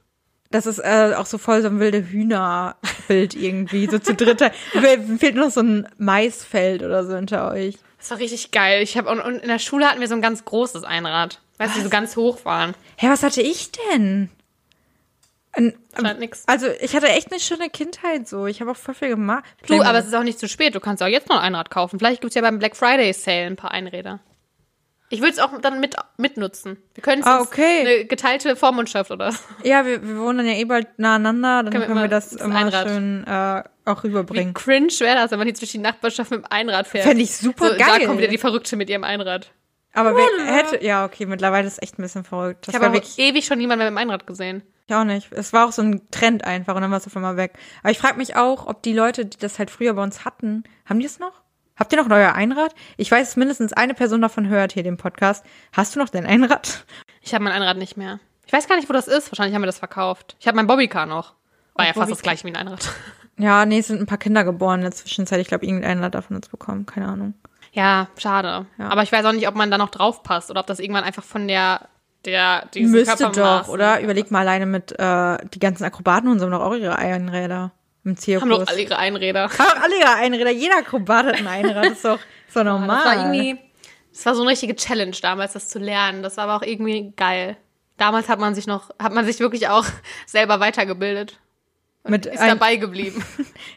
Das ist äh, auch so voll so ein wilde Hühnerbild irgendwie. So zu dritter. Fe- Fehlt noch so ein Maisfeld oder so hinter euch. Das war richtig geil. Ich habe und, und in der Schule hatten wir so ein ganz großes Einrad. Weißt du, so ganz hoch waren. Hä, was hatte ich denn? Ein, also ich hatte echt eine schöne Kindheit so. Ich habe auch voll viel gemacht. Du, aber es ist auch nicht zu spät. Du kannst auch jetzt noch ein Einrad kaufen. Vielleicht gibt es ja beim Black Friday Sale ein paar Einräder. Ich würde es auch dann mit, mitnutzen. Wir können es Ah, okay. eine geteilte Vormundschaft oder so. Ja, wir, wir wohnen dann ja eh bald nacheinander, dann Können wir können, wir das immer Einrad- schön äh, auch Wie rüberbringen. cringe wäre das, wenn man jetzt durch die Nachbarschaft mit dem Einrad fährt. Fände ich super so, geil. Da kommt wieder die Verrückte mit ihrem Einrad. Aber wer hätte, ja, okay, mittlerweile ist es echt ein bisschen verrückt. Das Ich habe ewig schon niemanden mehr mit dem Einrad gesehen. ich auch nicht. Es war auch so ein Trend einfach und dann war es auf einmal weg. Aber ich frage mich auch, ob die Leute, die das halt früher bei uns hatten, haben die es noch? Habt ihr noch euer Einrad? Ich weiß, dass mindestens eine Person davon hört hier den Podcast. Hast du noch dein Einrad? Ich habe mein Einrad nicht mehr. Ich weiß gar nicht, wo das ist. Wahrscheinlich haben wir das verkauft. Ich habe mein Bobbycar noch. War ja fast das gleiche wie ein Einrad. Ja, nee, es sind ein paar Kinder geboren in der Zwischenzeit. Ich glaube, irgendeiner hat davon uns bekommen. Keine Ahnung. Ja, schade. Ja. Aber ich weiß auch nicht, ob man da noch drauf passt oder ob das irgendwann einfach von der, der, Müsste doch, oder? Überleg mal alleine mit äh, die ganzen Akrobaten und so haben doch auch ihre Einräder im Zirkus. Haben doch alle ihre Einräder. Haben auch alle ihre Einräder. Jeder Akrobat hat ein Einrad. Das ist doch, doch normal. Das war irgendwie, das war so eine richtige Challenge damals, das zu lernen. Das war aber auch irgendwie geil. Damals hat man sich noch, hat man sich wirklich auch selber weitergebildet. mit Ist dabei geblieben.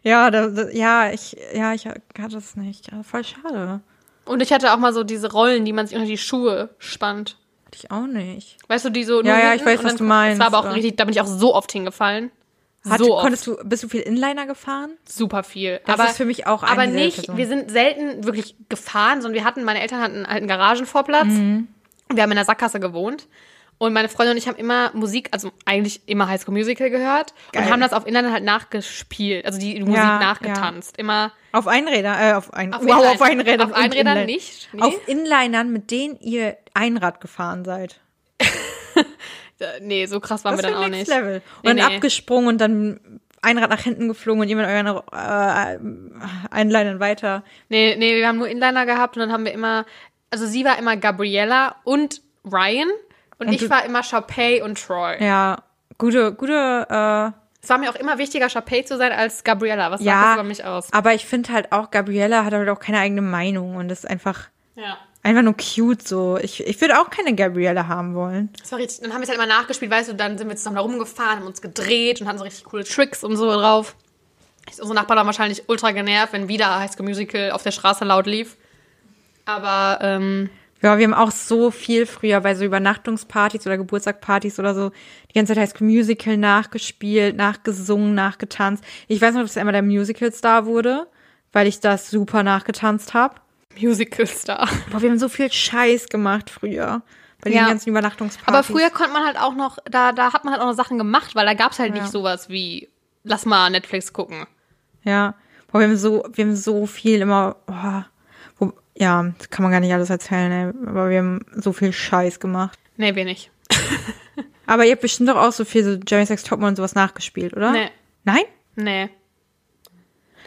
Ja, da, da, ja, ich, ja, ich hatte das nicht. Voll schade. Und ich hatte auch mal so diese Rollen, die man sich unter die Schuhe spannt. Hatte ich auch nicht. Weißt du, die so. Ja, ja, ich weiß, und was du meinst, Das war aber auch richtig, da bin ich auch so oft hingefallen. Hat, so konntest du, bist du viel Inliner gefahren? super viel. Das aber, ist für mich auch eine Aber nicht, Personen. wir sind selten wirklich gefahren, sondern wir hatten, meine Eltern hatten halt einen Garagenvorplatz. Mhm. Wir haben in der Sackgasse gewohnt. Und meine Freundin und ich haben immer Musik, also eigentlich immer High School Musical gehört Geil. und haben das auf Inline halt nachgespielt, also die Musik Ja, nachgetanzt. Immer Auf Einräder, äh, auf ein, auf wow, Inline- auf Einrädern. Auf Einrädern Inline- nicht. Nee. Auf Inlinern, mit denen ihr Einrad gefahren seid. Nee, so krass waren Das wir dann auch nicht. Level. Und Nee, dann nee. abgesprungen und dann Einrad nach hinten geflogen und jemand euren äh, Einlinern weiter. Nee, nee, wir haben nur Inliner gehabt und dann haben wir immer, also sie war immer Gabriella und Ryan und, Und ich war immer Sharpay und Troy. Ja, gute, gute, äh, Es war mir auch immer wichtiger, Sharpay zu sein als Gabriella. Was sagt ja. das über mich aus? Aber ich finde halt auch, Gabriella hat halt auch keine eigene Meinung und ist einfach, Ja. Einfach nur cute so. Ich, ich würde auch keine Gabriella haben wollen. Das war richtig, dann haben wir es halt immer nachgespielt, weißt du, dann sind wir zusammen da rumgefahren, haben uns gedreht und hatten so richtig coole Tricks und so drauf. Unsere Nachbarn waren wahrscheinlich ultra genervt, wenn wieder High School Musical auf der Straße laut lief. Aber, ähm, Ja, wir haben auch so viel früher bei so Übernachtungspartys oder Geburtstagspartys oder so die ganze Zeit High School Musical nachgespielt, nachgesungen, nachgetanzt. Ich weiß noch, dass einmal der Musical-Star wurde, weil ich das super nachgetanzt habe. Musical-Star. Boah, wir haben so viel Scheiß gemacht früher. Bei Ja. den ganzen Übernachtungspartys. Aber früher konnte man halt auch noch, da, da hat man halt auch noch Sachen gemacht, weil da gab es halt Ja. nicht sowas wie, lass mal Netflix gucken. Ja. Boah, wir haben so, wir haben so viel immer, boah, wo, ja, das kann man gar nicht alles erzählen, ey. Aber wir haben so viel Scheiß gemacht. Nee, wir nicht. Aber ihr habt bestimmt doch auch so viel so Jeremy Sex Topmodel und sowas nachgespielt, oder? Nee. Nein? Nee.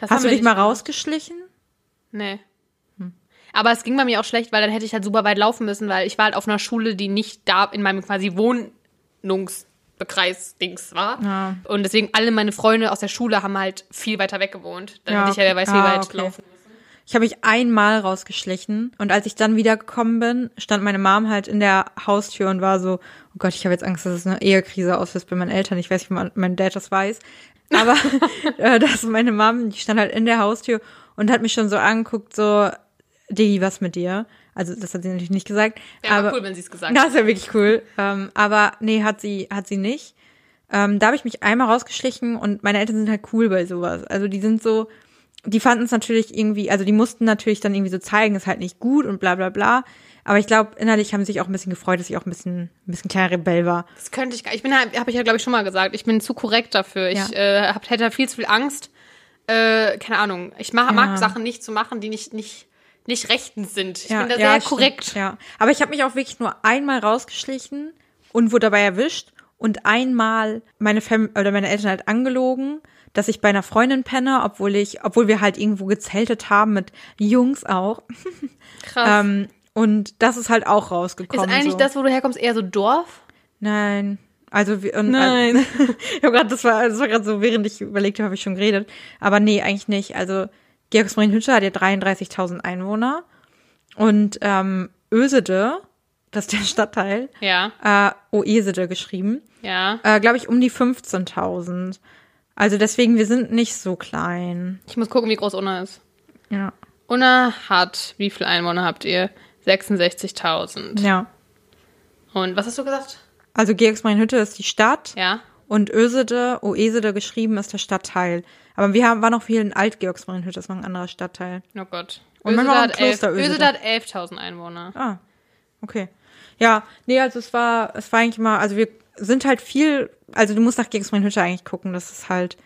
Das Hast du dich mal gemacht. rausgeschlichen? Nee. Aber es ging bei mir auch schlecht, weil dann hätte ich halt super weit laufen müssen, weil ich war halt auf einer Schule, die nicht da in meinem quasi Wohnungsbekreis-Dings war. Ja. Und deswegen alle meine Freunde aus der Schule haben halt viel weiter weg gewohnt. Dann Ja, hätte ich ja wer weiß wie. Ah, weit okay. laufen. Ich habe mich einmal rausgeschlichen und als ich dann wiedergekommen bin, stand meine Mom halt in der Haustür und war so, oh Gott, ich habe jetzt Angst, dass es eine Ehekrise auslöst bei meinen Eltern. Ich weiß nicht, ob mein Dad das weiß. Aber äh, dass meine Mom, die stand halt in der Haustür und hat mich schon so angeguckt, so, Diggi, was mit dir? Also das hat sie natürlich nicht gesagt. Ja, aber cool, wenn sie es gesagt Das hat. ist ja wirklich cool. Ähm, aber nee, hat sie, hat sie nicht. Ähm, da habe ich mich einmal rausgeschlichen und meine Eltern sind halt cool bei sowas. Also die sind so, die fanden es natürlich irgendwie, also die mussten natürlich dann irgendwie so zeigen, ist halt nicht gut und bla bla bla. Aber ich glaube, innerlich haben sie sich auch ein bisschen gefreut, dass ich auch ein bisschen, ein bisschen kleiner Rebell war. Das könnte ich gar Ich bin halt, habe ich ja, glaube ich, schon mal gesagt, ich bin zu korrekt dafür. Ich Ja. äh, hab, hätte viel zu viel Angst. Äh, keine Ahnung. Ich mag Ja. Sachen nicht zu machen, die nicht, nicht, nicht rechtens sind. Ich ja, bin da ja, sehr stimmt. korrekt. Ja, aber ich habe mich auch wirklich nur einmal rausgeschlichen und wurde dabei erwischt und einmal meine Fam oder meine Eltern halt angelogen, dass ich bei einer Freundin penne, obwohl ich, obwohl wir halt irgendwo gezeltet haben mit Jungs auch. Krass. Ähm, und das ist halt auch Ist rausgekommen. eigentlich so. das, wo du herkommst, eher so Dorf? Nein. Also wir, und, Nein. Also, ich hab grad, das war, das war gerade so, während ich überlegt habe, habe ich schon geredet. Aber nee, eigentlich nicht. Also Georgsmarienhütte hat ja 33.000 Einwohner und ähm, Ösede, das ist der Stadtteil, Ja, äh, Oesede geschrieben, ja. äh, glaube ich um die 15.000. Also deswegen, wir sind nicht so klein. Ich muss gucken, wie groß Unna ist. Ja. Unna hat, wie viele Einwohner habt ihr? 66.000. Ja. Und was hast du gesagt? Also Georgsmarienhütte ist die Stadt Ja. und Ösede, Oesede geschrieben ist der Stadtteil. Aber wir haben, waren noch viel in Alt-Georgsmarienhütte, das ist noch ein anderer Stadtteil. Oh Gott. Und man Ösede war im hat, elf, Kloster. Ösede hat 11.000 Einwohner. Ah, okay. Ja, nee, also es war, es war eigentlich mal, also wir sind halt viel, also du musst nach Georgsmarienhütte eigentlich gucken, das ist halt,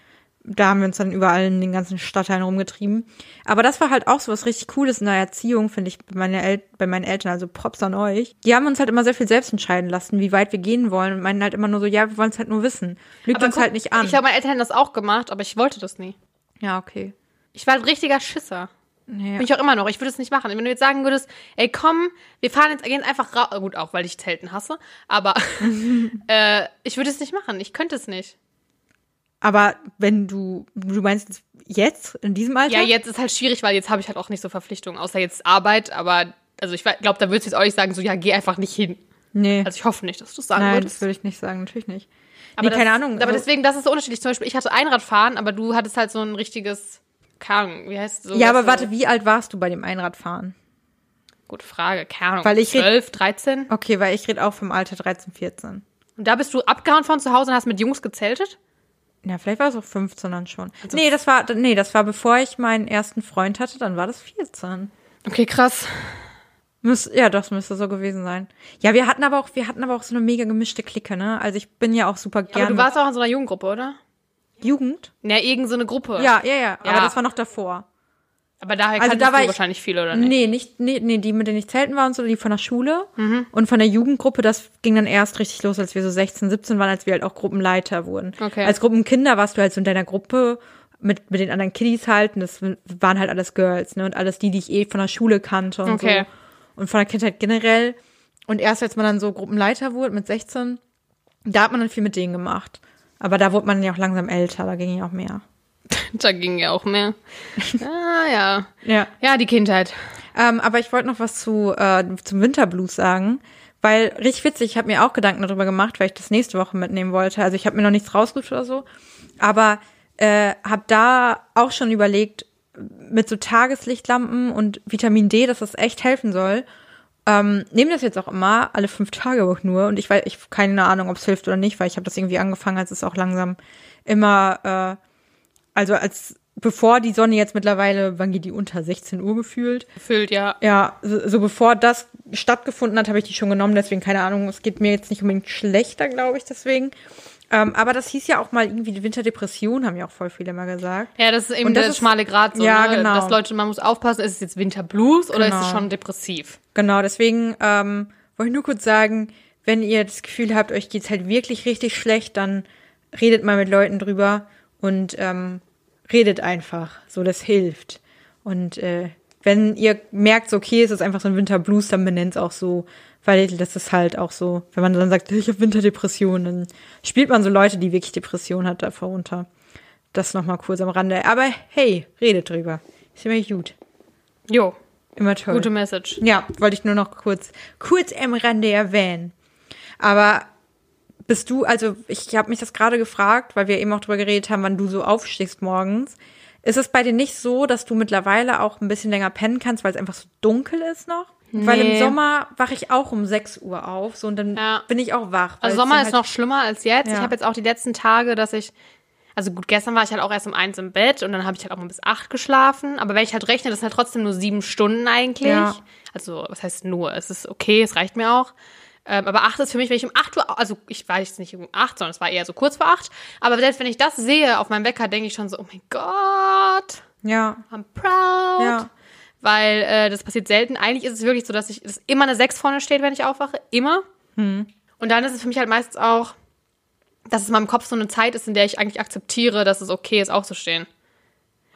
da haben wir uns dann überall in den ganzen Stadtteilen rumgetrieben. Aber das war halt auch so was richtig Cooles in der Erziehung, finde ich, bei, meine El bei meinen Eltern, also Props an euch. Die haben uns halt immer sehr viel selbst entscheiden lassen, wie weit wir gehen wollen und meinen halt immer nur so, ja, wir wollen es halt nur wissen. Lügt uns guck, halt nicht an. Ich glaube, meine Eltern das auch gemacht, aber ich wollte das nie. ja, okay. Ich war ein richtiger Schisser. Nee. Bin ich auch immer noch. Ich würde es nicht machen. Wenn du jetzt sagen würdest, ey, komm, wir fahren jetzt gehen einfach raus. Gut, auch weil ich Zelten hasse. Aber äh, ich würde es nicht machen. Ich könnte es nicht. Aber wenn du, du meinst jetzt, in diesem Alter? Ja, jetzt ist halt schwierig, weil jetzt habe ich halt auch nicht so Verpflichtungen, außer jetzt Arbeit. Aber also ich glaube, da würdest du jetzt auch nicht sagen, so ja, geh einfach nicht hin. Nee. Also ich hoffe nicht, dass du es sagen Nein, würdest. das würde ich nicht sagen, natürlich nicht. Aber nee, das, keine Ahnung. Aber also- deswegen, das ist so unterschiedlich. Zum Beispiel, ich hatte Einradfahren, aber du hattest halt so ein richtiges, Ahnung, wie heißt es so? ja, aber so, warte, wie alt warst du bei dem Einradfahren? Gute Frage, keine. Weil ich red- 12, 13? Okay, weil ich rede auch vom Alter 13, 14. Und da bist du abgehauen von zu Hause und hast mit Jungs gezeltet? Ja, vielleicht war es auch 15 dann schon. nee, das war, nee, das war bevor ich meinen ersten Freund hatte, dann war das 14. Okay, krass. Müß, ja, das müsste so gewesen sein. Ja, wir hatten aber auch, wir hatten aber auch so eine mega gemischte Clique, ne? Also ich bin ja auch super gerne. Aber du warst auch in so einer Jugendgruppe, oder? Jugend? Ja, irgend so eine Gruppe. Ja, ja, ja, aber Ja. das war noch davor. Aber daher Also da war ich- wahrscheinlich viel, oder nicht? Nee, nicht, nee, nee, die, mit denen ich zelten war und so, die von der Schule. Mhm. Und von der Jugendgruppe, das ging dann erst richtig los, als wir so 16, 17 waren, als wir halt auch Gruppenleiter wurden. Okay. Als Gruppenkinder warst du halt so in deiner Gruppe mit, mit den anderen Kiddies halt, und das waren halt alles Girls, ne, und alles die, die ich eh von der Schule kannte und Okay. so. Und von der Kindheit generell. Und erst als man dann so Gruppenleiter wurde mit 16, da hat man dann viel mit denen gemacht. Aber da wurde man ja auch langsam älter, da ging ja auch mehr. Da ging ja auch mehr. ah, ja. Ja. Ja, die Kindheit. Ähm, aber ich wollte noch was zu äh, zum Winterblues sagen, weil richtig witzig, ich habe mir auch Gedanken darüber gemacht, weil ich das nächste Woche mitnehmen wollte. Also ich habe mir noch nichts rausgesucht oder so, aber äh, habe da auch schon überlegt mit so Tageslichtlampen und Vitamin D, dass das echt helfen soll. Ähm, nehme das jetzt auch immer alle fünf Tage auch nur und ich weiß, ich keine Ahnung, ob es hilft oder nicht, weil ich habe das irgendwie angefangen, als es auch langsam immer, äh, also als bevor die Sonne jetzt mittlerweile, wann geht die unter 16 Uhr gefühlt? Gefühlt, ja. Ja, so, so bevor das stattgefunden hat, habe ich die schon genommen. Deswegen keine Ahnung, es geht mir jetzt nicht unbedingt schlechter, glaube ich, deswegen. Ähm, aber das hieß ja auch mal irgendwie die Winterdepression, haben ja auch voll viele mal gesagt. Ja, das ist eben Und das der ist- schmale Grad, so, Ja, ne? genau. dass Leute, man muss aufpassen, ist es jetzt Winterblues oder ist es Genau. schon depressiv? Genau, deswegen ähm, wollte ich nur kurz sagen, wenn ihr das Gefühl habt, euch geht's halt wirklich richtig schlecht, dann redet mal mit Leuten drüber und ähm, redet einfach. So, das hilft. Und äh, wenn ihr merkt, so, okay, es ist einfach so ein Winterblues, dann benennt's auch so, weil das ist halt auch so, wenn man dann sagt, ich habe Winterdepression, dann spielt man so Leute, die wirklich Depression hat, davor runter. Das nochmal kurz am Rande. Aber hey, redet drüber. Ist immer gut. Jo, Immer toll. gute Message. Ja, wollte ich nur noch kurz, kurz am Rande erwähnen. Aber bist du, also ich habe mich das gerade gefragt, weil wir eben auch drüber geredet haben, wann du so aufstehst morgens. Ist es bei dir nicht so, dass du mittlerweile auch ein bisschen länger pennen kannst, weil es einfach so dunkel ist noch? Weil im Nee. Sommer wache ich auch um 6 Uhr auf, so und dann Ja. bin ich auch wach. Also Sommer dann ist halt- noch schlimmer als jetzt. Ich Ja. habe jetzt auch die letzten Tage, dass ich, also gut, gestern war ich halt auch erst um eins im Bett und dann habe ich halt auch mal bis acht geschlafen. Aber wenn ich halt rechne, das sind halt trotzdem nur sieben Stunden eigentlich. Ja. Also was heißt nur? Es ist okay, es reicht mir auch. Ähm, aber acht ist für mich, wenn ich um acht Uhr, also ich war jetzt nicht um acht, sondern es war eher so kurz vor acht. Aber selbst wenn ich das sehe auf meinem Wecker, denke ich schon so, oh mein Gott, Ja, I'm proud. Ja. Weil äh, das passiert selten. Eigentlich ist es wirklich so, dass ich dass immer eine 6 vorne steht, wenn ich aufwache. Immer. Hm. Und dann ist es für mich halt meistens auch, dass es in meinem Kopf so eine Zeit ist, in der ich eigentlich akzeptiere, dass es okay ist, aufzustehen.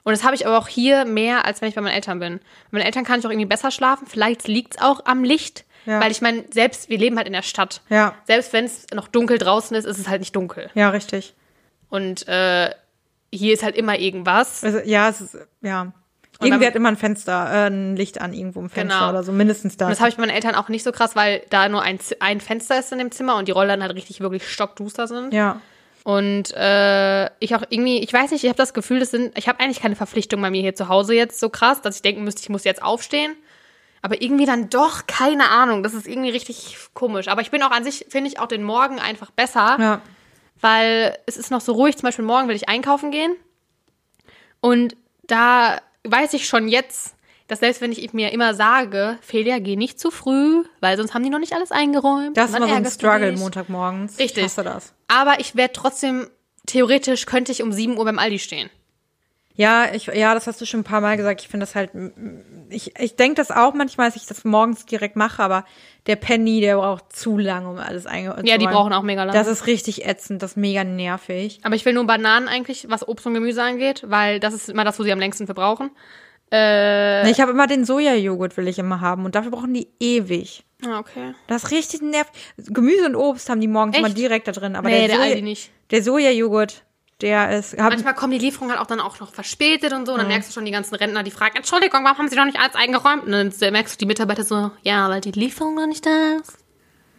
Und das habe ich aber auch hier mehr, als wenn ich bei meinen Eltern bin. Bei meinen Eltern kann ich auch irgendwie besser schlafen. Vielleicht liegt es auch am Licht. Ja. Weil ich meine, selbst, wir leben halt in der Stadt. ja, Selbst wenn es noch dunkel draußen ist, ist es halt nicht dunkel. ja, richtig. Und äh, hier ist halt immer irgendwas. Also, ja, es ist, ja. Und Irgendwie beim- hat immer ein Fenster, äh, ein Licht an irgendwo im Fenster Genau. oder so, mindestens da. Und das habe ich bei meinen Eltern auch nicht so krass, weil da nur ein, ein Fenster ist in dem Zimmer und die Rollladen halt richtig wirklich stockduster sind. ja. Und äh, ich auch irgendwie, ich weiß nicht, ich habe das Gefühl, das sind, ich habe eigentlich keine Verpflichtung bei mir hier zu Hause jetzt so krass, dass ich denken müsste, ich muss jetzt aufstehen. Aber irgendwie dann doch, keine Ahnung, das ist irgendwie richtig komisch. Aber ich bin auch an sich, finde ich auch den Morgen einfach besser, Ja. weil es ist noch so ruhig. Zum Beispiel morgen will ich einkaufen gehen. Und da weiß ich schon jetzt, dass selbst wenn ich mir immer sage, Felia, geh nicht zu früh, weil sonst haben die noch nicht alles eingeräumt. Das ist immer so ein Struggle. Montagmorgens. Richtig. Ich hasse das. Aber ich werde trotzdem, theoretisch könnte ich um 7 Uhr beim Aldi stehen. Ja, ich, ja, das hast du schon ein paar Mal gesagt. Ich finde das halt, ich, ich denke das auch manchmal, dass ich das morgens direkt mache, aber der Penny, der braucht zu lange, um alles eingeräumt Ja, die brauchen auch mega lange. Das ist richtig ätzend, das ist mega nervig. Aber ich will nur Bananen eigentlich, was Obst und Gemüse angeht, weil das ist immer das, wo sie am längsten für brauchen. Äh, Ich habe immer den Sojajoghurt, will ich immer haben und dafür brauchen die ewig. ah, okay. Das ist richtig nervig. Gemüse und Obst haben die morgens Echt? immer direkt da drin, aber Nee, der, der Soja, Aldi nicht. der Sojajoghurt, der ist, hab, Manchmal kommen die Lieferungen halt auch dann auch noch verspätet und so. Und dann merkst du schon die ganzen Rentner, die fragen, Entschuldigung, warum haben sie noch nicht alles eingeräumt? Und dann merkst du die Mitarbeiter so, ja, weil die Lieferung noch nicht da ist.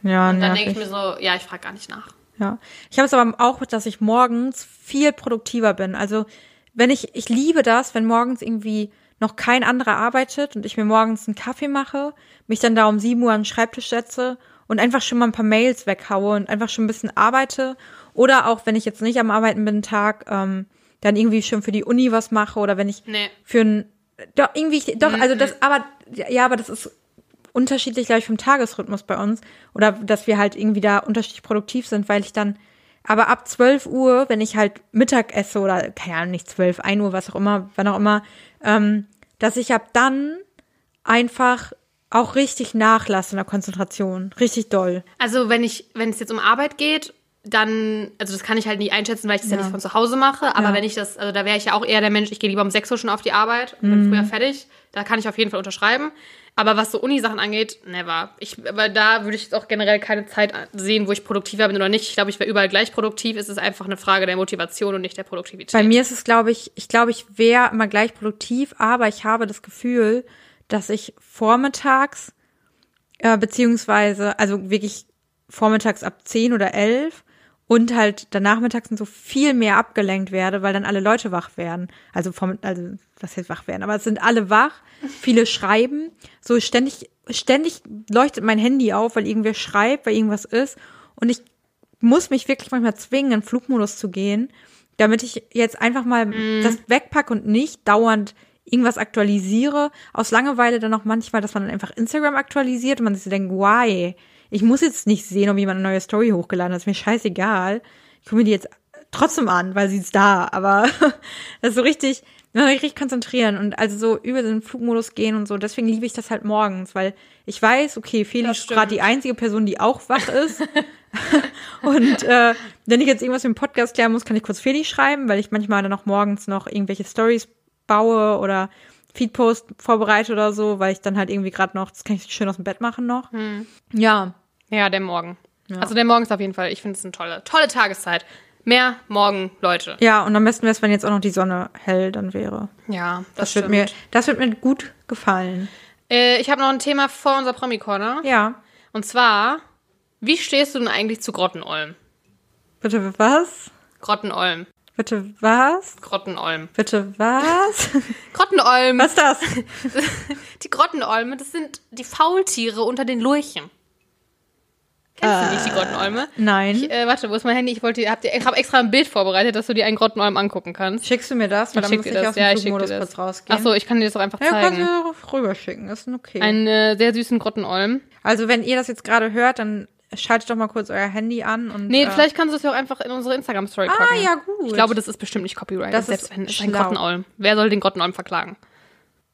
ja, Und dann denke ich mir so, ja, ich frage gar nicht nach. Ja. Ich habe es aber auch, dass ich morgens viel produktiver bin. Also, wenn ich, ich liebe das, wenn morgens irgendwie noch kein anderer arbeitet und ich mir morgens einen Kaffee mache, mich dann da um 7 Uhr an den Schreibtisch setze und einfach schon mal ein paar Mails weghaue und einfach schon ein bisschen arbeite. Oder auch, wenn ich jetzt nicht am Arbeiten bin, Tag, ähm, dann irgendwie schon für die Uni was mache oder wenn ich Nee. für ein, doch, irgendwie, doch, also das, aber, ja, aber das ist unterschiedlich, glaube ich, vom Tagesrhythmus bei uns. Oder dass wir halt irgendwie da unterschiedlich produktiv sind, weil ich dann, aber ab 12 Uhr, wenn ich halt Mittag esse oder, keine Ahnung, nicht 12, 1 Uhr, was auch immer, wann auch immer, ähm, dass ich ab dann einfach auch richtig nachlasse in der Konzentration. Richtig doll. Also wenn ich, wenn es jetzt um Arbeit geht, dann, also das kann ich halt nicht einschätzen, weil ich das ja, Ja. nicht von zu Hause mache. Aber Ja. wenn ich das, also da wäre ich ja auch eher der Mensch, ich gehe lieber um 6 Uhr schon auf die Arbeit und Mhm. bin früher fertig. Da kann ich auf jeden Fall unterschreiben. Aber was so Uni-Sachen angeht, never. Ich, aber da würde ich jetzt auch generell keine Zeit sehen, wo ich produktiver bin oder nicht. Ich glaube, ich wäre überall gleich produktiv. Es ist einfach eine Frage der Motivation und nicht der Produktivität. Bei mir ist es, glaube ich, ich glaube, ich wäre immer gleich produktiv, aber ich habe das Gefühl, dass ich vormittags, äh, beziehungsweise, also wirklich vormittags ab 10 oder 11 und halt danach mittags so viel mehr abgelenkt werde, weil dann alle Leute wach werden. Also, vom, also was heißt wach werden? Aber es sind alle wach, viele schreiben, so ständig, ständig leuchtet mein Handy auf, weil irgendwer schreibt, weil irgendwas ist. Und ich muss mich wirklich manchmal zwingen, in Flugmodus zu gehen, damit ich jetzt einfach mal das wegpacke und nicht dauernd irgendwas aktualisiere. Aus Langeweile dann auch manchmal, dass man dann einfach Instagram aktualisiert und man sich so denkt, why? Ich muss jetzt nicht sehen, ob jemand eine neue Story hochgeladen hat. ist mir scheißegal. Ich gucke mir die jetzt trotzdem an, weil sie ist da. Aber das ist so richtig, man muss sich richtig konzentrieren und also so über den Flugmodus gehen und so. Deswegen liebe ich das halt morgens, weil ich weiß, okay, Feli Das ist gerade die einzige Person, die auch wach ist. Und äh, wenn ich jetzt irgendwas mit dem Podcast klären muss, kann ich kurz Feli schreiben, weil ich manchmal dann auch morgens noch irgendwelche Stories baue oder Feedpost vorbereite oder so, weil ich dann halt irgendwie gerade noch, das kann ich schön aus dem Bett machen noch. Ja, Ja, der Morgen. Also der Morgen ist auf jeden Fall, ich finde es eine tolle, tolle Tageszeit. Mehr Morgen, Leute. ja, und am besten wäre es, wenn jetzt auch noch die Sonne hell dann wäre. Ja, das, Das wird mir, das wird mir gut gefallen. Äh, ich habe noch ein Thema vor unser Promi-Corner. Ja. Und zwar, wie stehst du denn eigentlich zu Grottenolm? Bitte was? Grottenolm. Bitte was? Grottenolm. Bitte was? Grottenolm. was ist das? Die Grottenolme, das sind die Faultiere unter den Lurchen. Kennst du nicht die Grottenolme? Nein. Ich, äh, warte, wo ist mein Handy? Ich wollte, hab dir, ich habe extra ein Bild vorbereitet, dass du dir einen Grottenolm angucken kannst. Schickst du mir das? Weil dann muss ich das. aus dem Ja, ich schick Flugmodus dir das. kurz rausgehen. Achso, ich kann dir das auch einfach ja, kannst zeigen. du rüberschicken, ist okay. Einen äh, sehr süßen Grottenolm. also wenn ihr das jetzt gerade hört, dann schaltet doch mal kurz euer Handy an und Nee, äh, vielleicht kannst du es ja auch einfach in unsere Instagram-Story Ah, packen. ja, gut. Ich glaube, das ist bestimmt nicht copyrighted, Das selbst ist wenn es ein. Grottenolm. Wer soll den Grottenolm verklagen?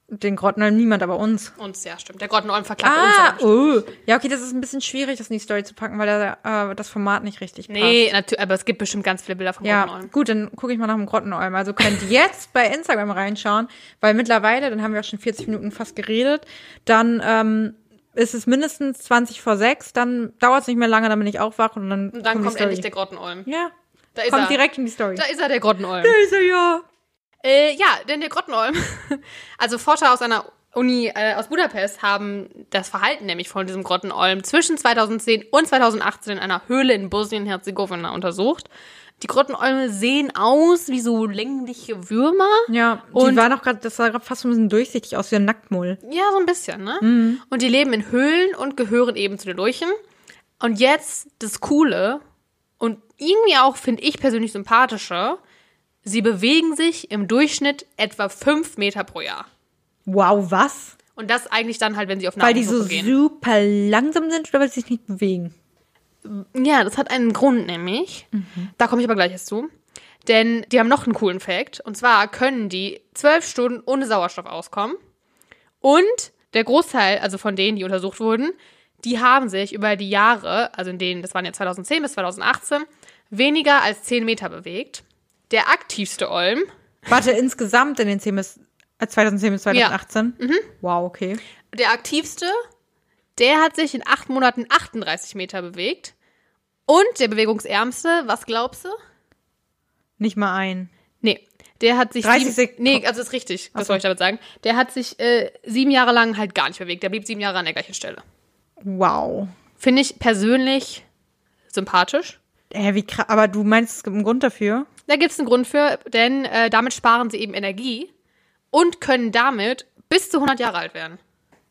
Den Grottenolm niemand, aber uns. Uns, ja, stimmt. Der Grottenolm verklagt uns. Ah, aber- oh. Ja, okay, das ist ein bisschen schwierig, das in die Story zu packen, weil da, äh, das Format nicht richtig passt. Nee, natürlich, aber es gibt bestimmt ganz viele Bilder von Ja, Grottenolm. gut, dann gucke ich mal nach dem Grottenolm. Also könnt ihr jetzt bei Instagram reinschauen, weil mittlerweile, dann haben wir auch schon 40 Minuten fast geredet, dann ähm, ist es mindestens 20 vor 6, dann dauert es nicht mehr lange, dann bin ich auch wach und dann, Und dann kommt, kommt endlich der Grottenolm. Ja, Da ist kommt er. direkt in die Story. Da ist er, der Grottenolm. Da ist er ja. Äh, ja, denn der Grottenolm, also Forscher aus einer Uni äh, aus Budapest haben das Verhalten nämlich von diesem Grottenolm zwischen 2010 und 2018 in einer Höhle in Bosnien-Herzegowina untersucht. Die Grottenolme sehen aus wie so längliche Würmer. Ja, die Und- war doch gerade, das sah grad fast so ein bisschen durchsichtig aus wie ein Nacktmull. Ja, so ein bisschen, ne? Und die leben in Höhlen und gehören eben zu den Lurchen. Und jetzt das Coole und irgendwie auch, finde ich persönlich sympathische, sie bewegen sich im Durchschnitt etwa fünf Meter pro Jahr. Wow, was? Und das eigentlich dann halt, wenn sie auf Weil die so gehen. super langsam sind oder weil sie sich nicht bewegen? Ja, das hat einen Grund nämlich. Da komme ich aber gleich erst zu. Denn die haben noch einen coolen Fact. Und zwar können die zwölf Stunden ohne Sauerstoff auskommen. Und der Großteil, also von denen, die untersucht wurden, die haben sich über die Jahre, also in denen, das waren ja 2010 bis 2018, weniger als 10 Meter bewegt. Der aktivste Olm, Warte, insgesamt in den 10 bis, äh, 2010 bis 2018? Wow, okay. der aktivste, der hat sich in acht Monaten 38 Meter bewegt. Und der bewegungsärmste, was glaubst du? Nicht mal ein. Nee, der hat sich 30 sieben, Sekunden. Nee, also ist richtig, das so. wollte ich damit sagen. Der hat sich äh, sieben Jahre lang halt gar nicht bewegt. Der blieb sieben Jahre an der gleichen Stelle. Wow. Finde ich persönlich sympathisch. Hä, wie krass. Aber du meinst, es gibt einen Grund dafür? Da gibt es einen Grund für, denn äh, damit sparen sie eben Energie und können damit bis zu 100 Jahre alt werden.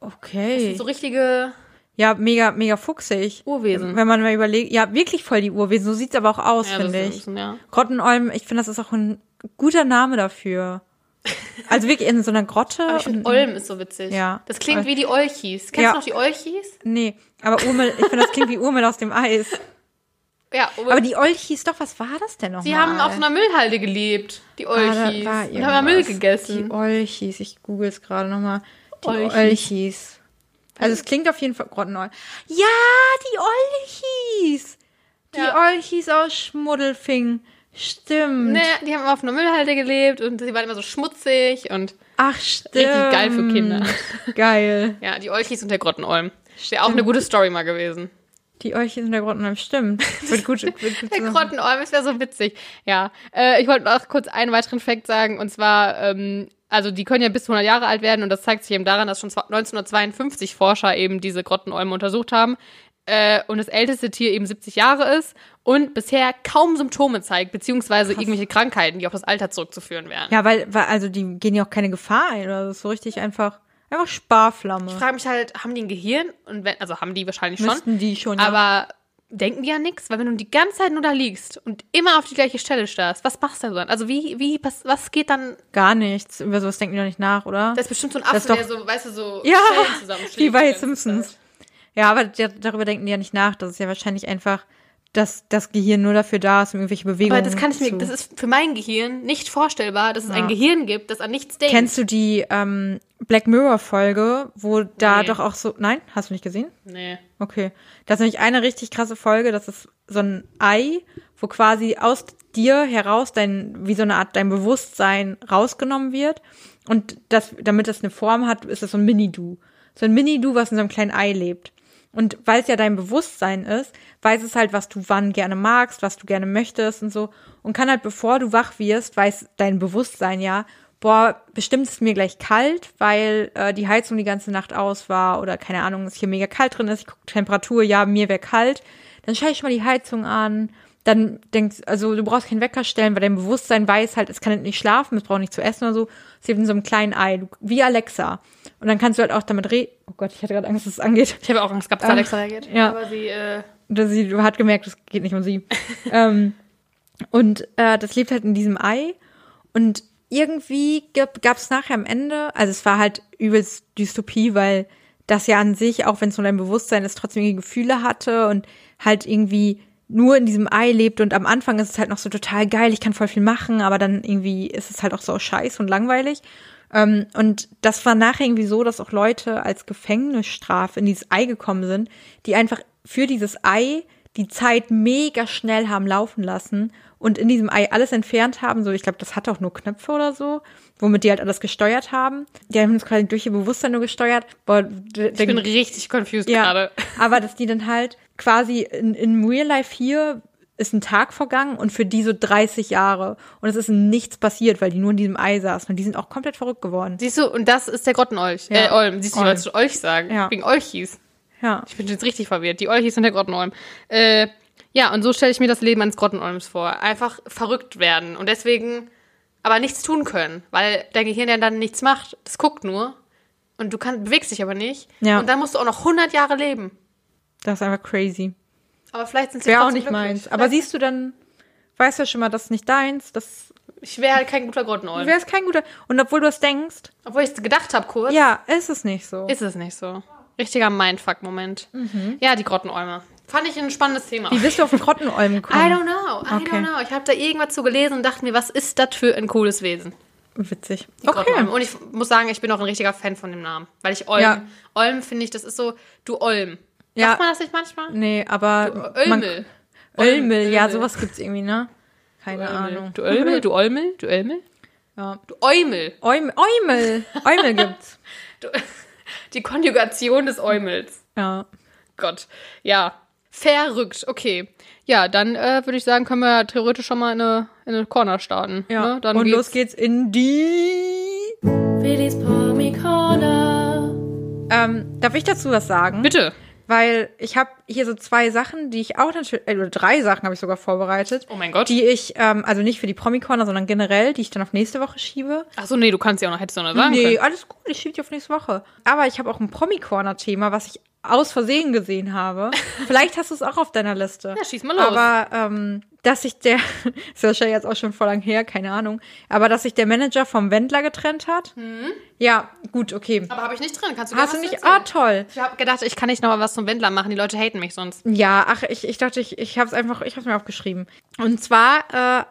Okay. So richtige Ja, mega, mega fuchsig. Urwesen. Wenn man mal überlegt, ja, wirklich voll die Urwesen. So sieht's aber auch aus, Ja, das finde ich. bisschen, ja. Grottenolm, ich finde, das ist auch ein guter Name dafür. Also wirklich in so einer Grotte. Aber ich finde, Olm ist so witzig. Ja. Das klingt Ol- wie die Olchis. Kennst Ja. du noch die Olchis? Nee, aber Urmel, ich finde, das klingt wie Urmel aus dem Eis. Ja, Aber die Olchis, doch, was war das denn nochmal? die haben auf einer Müllhalde gelebt, die Ah, Olchis. war und haben Müll gegessen. Die Olchis, ich google es gerade nochmal. Die Olchis. Olchis. Also es klingt auf jeden Fall Grottenolm. Ja, die Olchis. Die Ja. Olchis aus Schmuddelfing. Stimmt. Nee, die haben auf einer Müllhalde gelebt und sie waren immer so schmutzig und Ach, stimmt. Richtig geil für Kinder. Geil. ja, die Olchis und der Grottenolm. Wäre auch eine gute Story mal gewesen. Die Olchis und der Grottenolm, stimmt. Wird gut. Wird gut Der Grottenolm, das wäre so witzig. Ja, äh, ich wollte noch kurz einen weiteren Fact sagen und zwar, ähm, also die können ja bis zu 100 Jahre alt werden und das zeigt sich eben daran, dass schon 1952 Forscher eben diese Grottenolme untersucht haben äh, und das älteste Tier eben 70 Jahre ist und bisher kaum Symptome zeigt, beziehungsweise irgendwelche Krankheiten, die auf das Alter zurückzuführen wären. Ja, weil, weil, also die gehen ja auch keine Gefahr ein oder ist so richtig einfach, einfach Sparflamme. Ich frage mich halt, haben die ein Gehirn? Und wenn, also haben die wahrscheinlich schon. Müssten die schon. ja. Aber denken die ja nichts, weil wenn du die ganze Zeit nur da liegst und immer auf die gleiche Stelle starrst, was machst du dann? Also wie, wie, was, was geht dann? Gar nichts. Über sowas denken die doch nicht nach, oder? Das ist bestimmt so ein Affe, der so, weißt du, so Ja, zusammenschlägt. wie bei Simpsons. Ja, aber darüber denken die ja nicht nach. Das ist ja wahrscheinlich einfach, dass das Gehirn nur dafür da ist, um irgendwelche Bewegungen Aber das kann ich mir, das ist für mein Gehirn nicht vorstellbar, dass es ein Ja. Gehirn gibt, das an nichts denkt. Kennst du die ähm, Black Mirror Folge, wo da Nee. doch auch so... Nein? Hast du nicht gesehen? Nee. Okay. Das ist nämlich eine richtig krasse Folge. Das ist so ein Ei, wo quasi aus dir heraus dein, wie so eine Art dein Bewusstsein rausgenommen wird. Und das, damit das eine Form hat, ist das so ein Mini-Du. So ein Mini-Du, was in so einem kleinen Ei lebt. Und weil es ja dein Bewusstsein ist, weiß es halt, was du wann gerne magst, was du gerne möchtest und so. Und kann halt, bevor du wach wirst, weiß dein Bewusstsein ja, boah, bestimmt ist es mir gleich kalt, weil äh, die Heizung die ganze Nacht aus war oder keine Ahnung, es hier mega kalt drin ist, ich gucke Temperatur, ja, mir wäre kalt. Dann schalte ich mal die Heizung an. Dann denkst, also du brauchst keinen Wecker stellen, weil dein Bewusstsein weiß halt, es kann nicht schlafen, es braucht nicht zu essen oder so. Es lebt in so einem kleinen Ei, du, wie Alexa. Und dann kannst du halt auch damit reden. Oh Gott, ich hatte gerade Angst, dass es angeht. Ich habe auch Angst gehabt, dass Ah, Alexa reagiert. ja. Aber sie, äh, sie du hat gemerkt, es geht nicht um sie. ähm, und äh, das lebt halt in diesem Ei. Und irgendwie gab es nachher am Ende, also es war halt übelst Dystopie, weil das ja an sich, auch wenn es nur dein Bewusstsein ist, trotzdem irgendwie Gefühle hatte und halt irgendwie nur in diesem Ei lebt und am Anfang ist es halt noch so total geil, ich kann voll viel machen, aber dann irgendwie ist es halt auch so scheiß und langweilig. Ähm, und das war nachher irgendwie so, dass auch Leute als Gefängnisstrafe in dieses Ei gekommen sind, die einfach für dieses Ei die Zeit mega schnell haben laufen lassen und in diesem Ei alles entfernt haben. So, ich glaube, das hatte auch nur Knöpfe oder so, womit die halt alles gesteuert haben. Die haben es quasi durch ihr Bewusstsein nur gesteuert. Boah, ich bin richtig confused ja, gerade. aber dass die dann halt quasi in, in Real Life hier ist ein Tag vergangen und für die so 30 Jahre. Und es ist nichts passiert, weil die nur in diesem Ei saßen. Und die sind auch komplett verrückt geworden. Siehst du, und das ist der Grottenolch. Ja. Äh, Olm. Siehst du, ich Olm. wollte schon Olch sagen. Ja. Wegen Olchis. Ja. Ich bin jetzt richtig verwirrt. Die Olchis und der Grottenolm. Äh, ja, und so stelle ich mir das Leben eines Grottenolms vor. Einfach verrückt werden und deswegen aber nichts tun können, weil dein Gehirn ja dann nichts macht. Das guckt nur und du kann, bewegst dich aber nicht. Ja. Und dann musst du auch noch 100 Jahre leben. Das ist einfach crazy. Aber vielleicht sind sie Wäre auch nicht glücklich. meins. Aber siehst du dann, weißt du ja schon mal, das ist nicht deins. Das ich wäre halt kein guter Grottenolm. wäre es kein guter. Und obwohl du es denkst, Obwohl ich es gedacht habe kurz, ja, ist es nicht so. ist es nicht so. Richtiger Mindfuck-Moment. Ja, die Grottenolme. Fand ich ein spannendes Thema. Wie bist du auf den Grottenolm I gekommen? don't know, I Okay. don't know. Ich habe da irgendwas zu gelesen und dachte mir, was ist das für ein cooles Wesen? Witzig. Die Okay. Und ich muss sagen, ich bin auch ein richtiger Fan von dem Namen. Weil ich Olm, Ja. Olm finde ich, das ist so, du Olm. Ja. Sagt man das nicht manchmal? Nee, aber. Du man- Ölmel. Ölmel, ja, Ölmel. sowas gibt's irgendwie, ne? Keine Ahnung. Du Ölmel, du Olmel, du Ölmel, Ja. du Eumel. Eumel, Eumel, Eumel gibt's. Du, die Konjugation des Eumels. Ja. Gott. Ja. Verrückt. Okay. Ja, dann äh, würde ich sagen, können wir theoretisch schon mal in eine, in eine Corner starten. Ja. Ne? Dann Und geht's. los geht's in die. Willis Promi Corner. Ähm, darf ich dazu was sagen? Bitte. Weil ich habe hier so zwei Sachen, die ich auch natürlich, äh, oder drei Sachen habe ich sogar vorbereitet. Oh mein Gott. Die ich, ähm, also nicht für die Promi-Corner, sondern generell, die ich dann auf nächste Woche schiebe. Ach so, nee, du kannst ja auch noch, hättest du noch sagen nee, können. alles gut, ich schiebe die auf nächste Woche. Aber ich habe auch ein Promi-Corner-Thema, was ich aus Versehen gesehen habe. Vielleicht hast du es auch auf deiner Liste. Ja, schieß mal los. Aber ähm, dass sich der, ist wahrscheinlich jetzt auch schon vor lang her, keine Ahnung, aber dass sich der Manager vom Wendler getrennt hat. Ja, gut, okay. Aber habe ich nicht drin. Kannst du Hast du nicht? Ah, toll. Ich habe gedacht, ich kann nicht noch mal was zum Wendler machen. Die Leute haten mich sonst. Ja, ach, ich, ich dachte, ich, ich habe es einfach, ich habe mir aufgeschrieben. Und zwar, äh,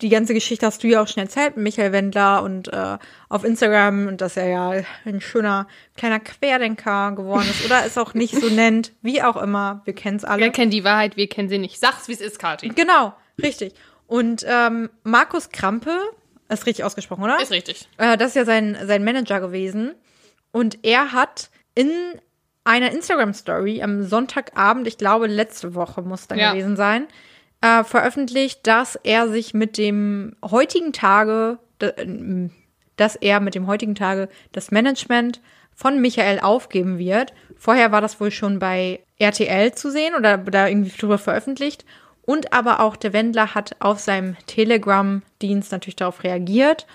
die ganze Geschichte hast du ja auch schon erzählt, mit Michael Wendler und äh, auf Instagram und dass er ja ein schöner kleiner Querdenker geworden ist oder es auch nicht so nennt, wie auch immer. Wir kennen es alle. Wir kennen die Wahrheit, wir kennen sie nicht. Sag's, wie es ist, Kathi. Genau, richtig. Und ähm, Markus Krampe, ist richtig ausgesprochen, oder? Ist richtig. Äh, das ist ja sein, sein Manager gewesen. Und er hat in einer Instagram-Story am Sonntagabend, ich glaube letzte Woche muss dann Ja. gewesen sein, äh, veröffentlicht, dass er sich mit dem heutigen Tage, ähm, dass er mit dem heutigen Tage das Management von Michael aufgeben wird. Vorher war das wohl schon bei RTL zu sehen oder da irgendwie drüber veröffentlicht. Und aber auch der Wendler hat auf seinem Telegram-Dienst natürlich darauf reagiert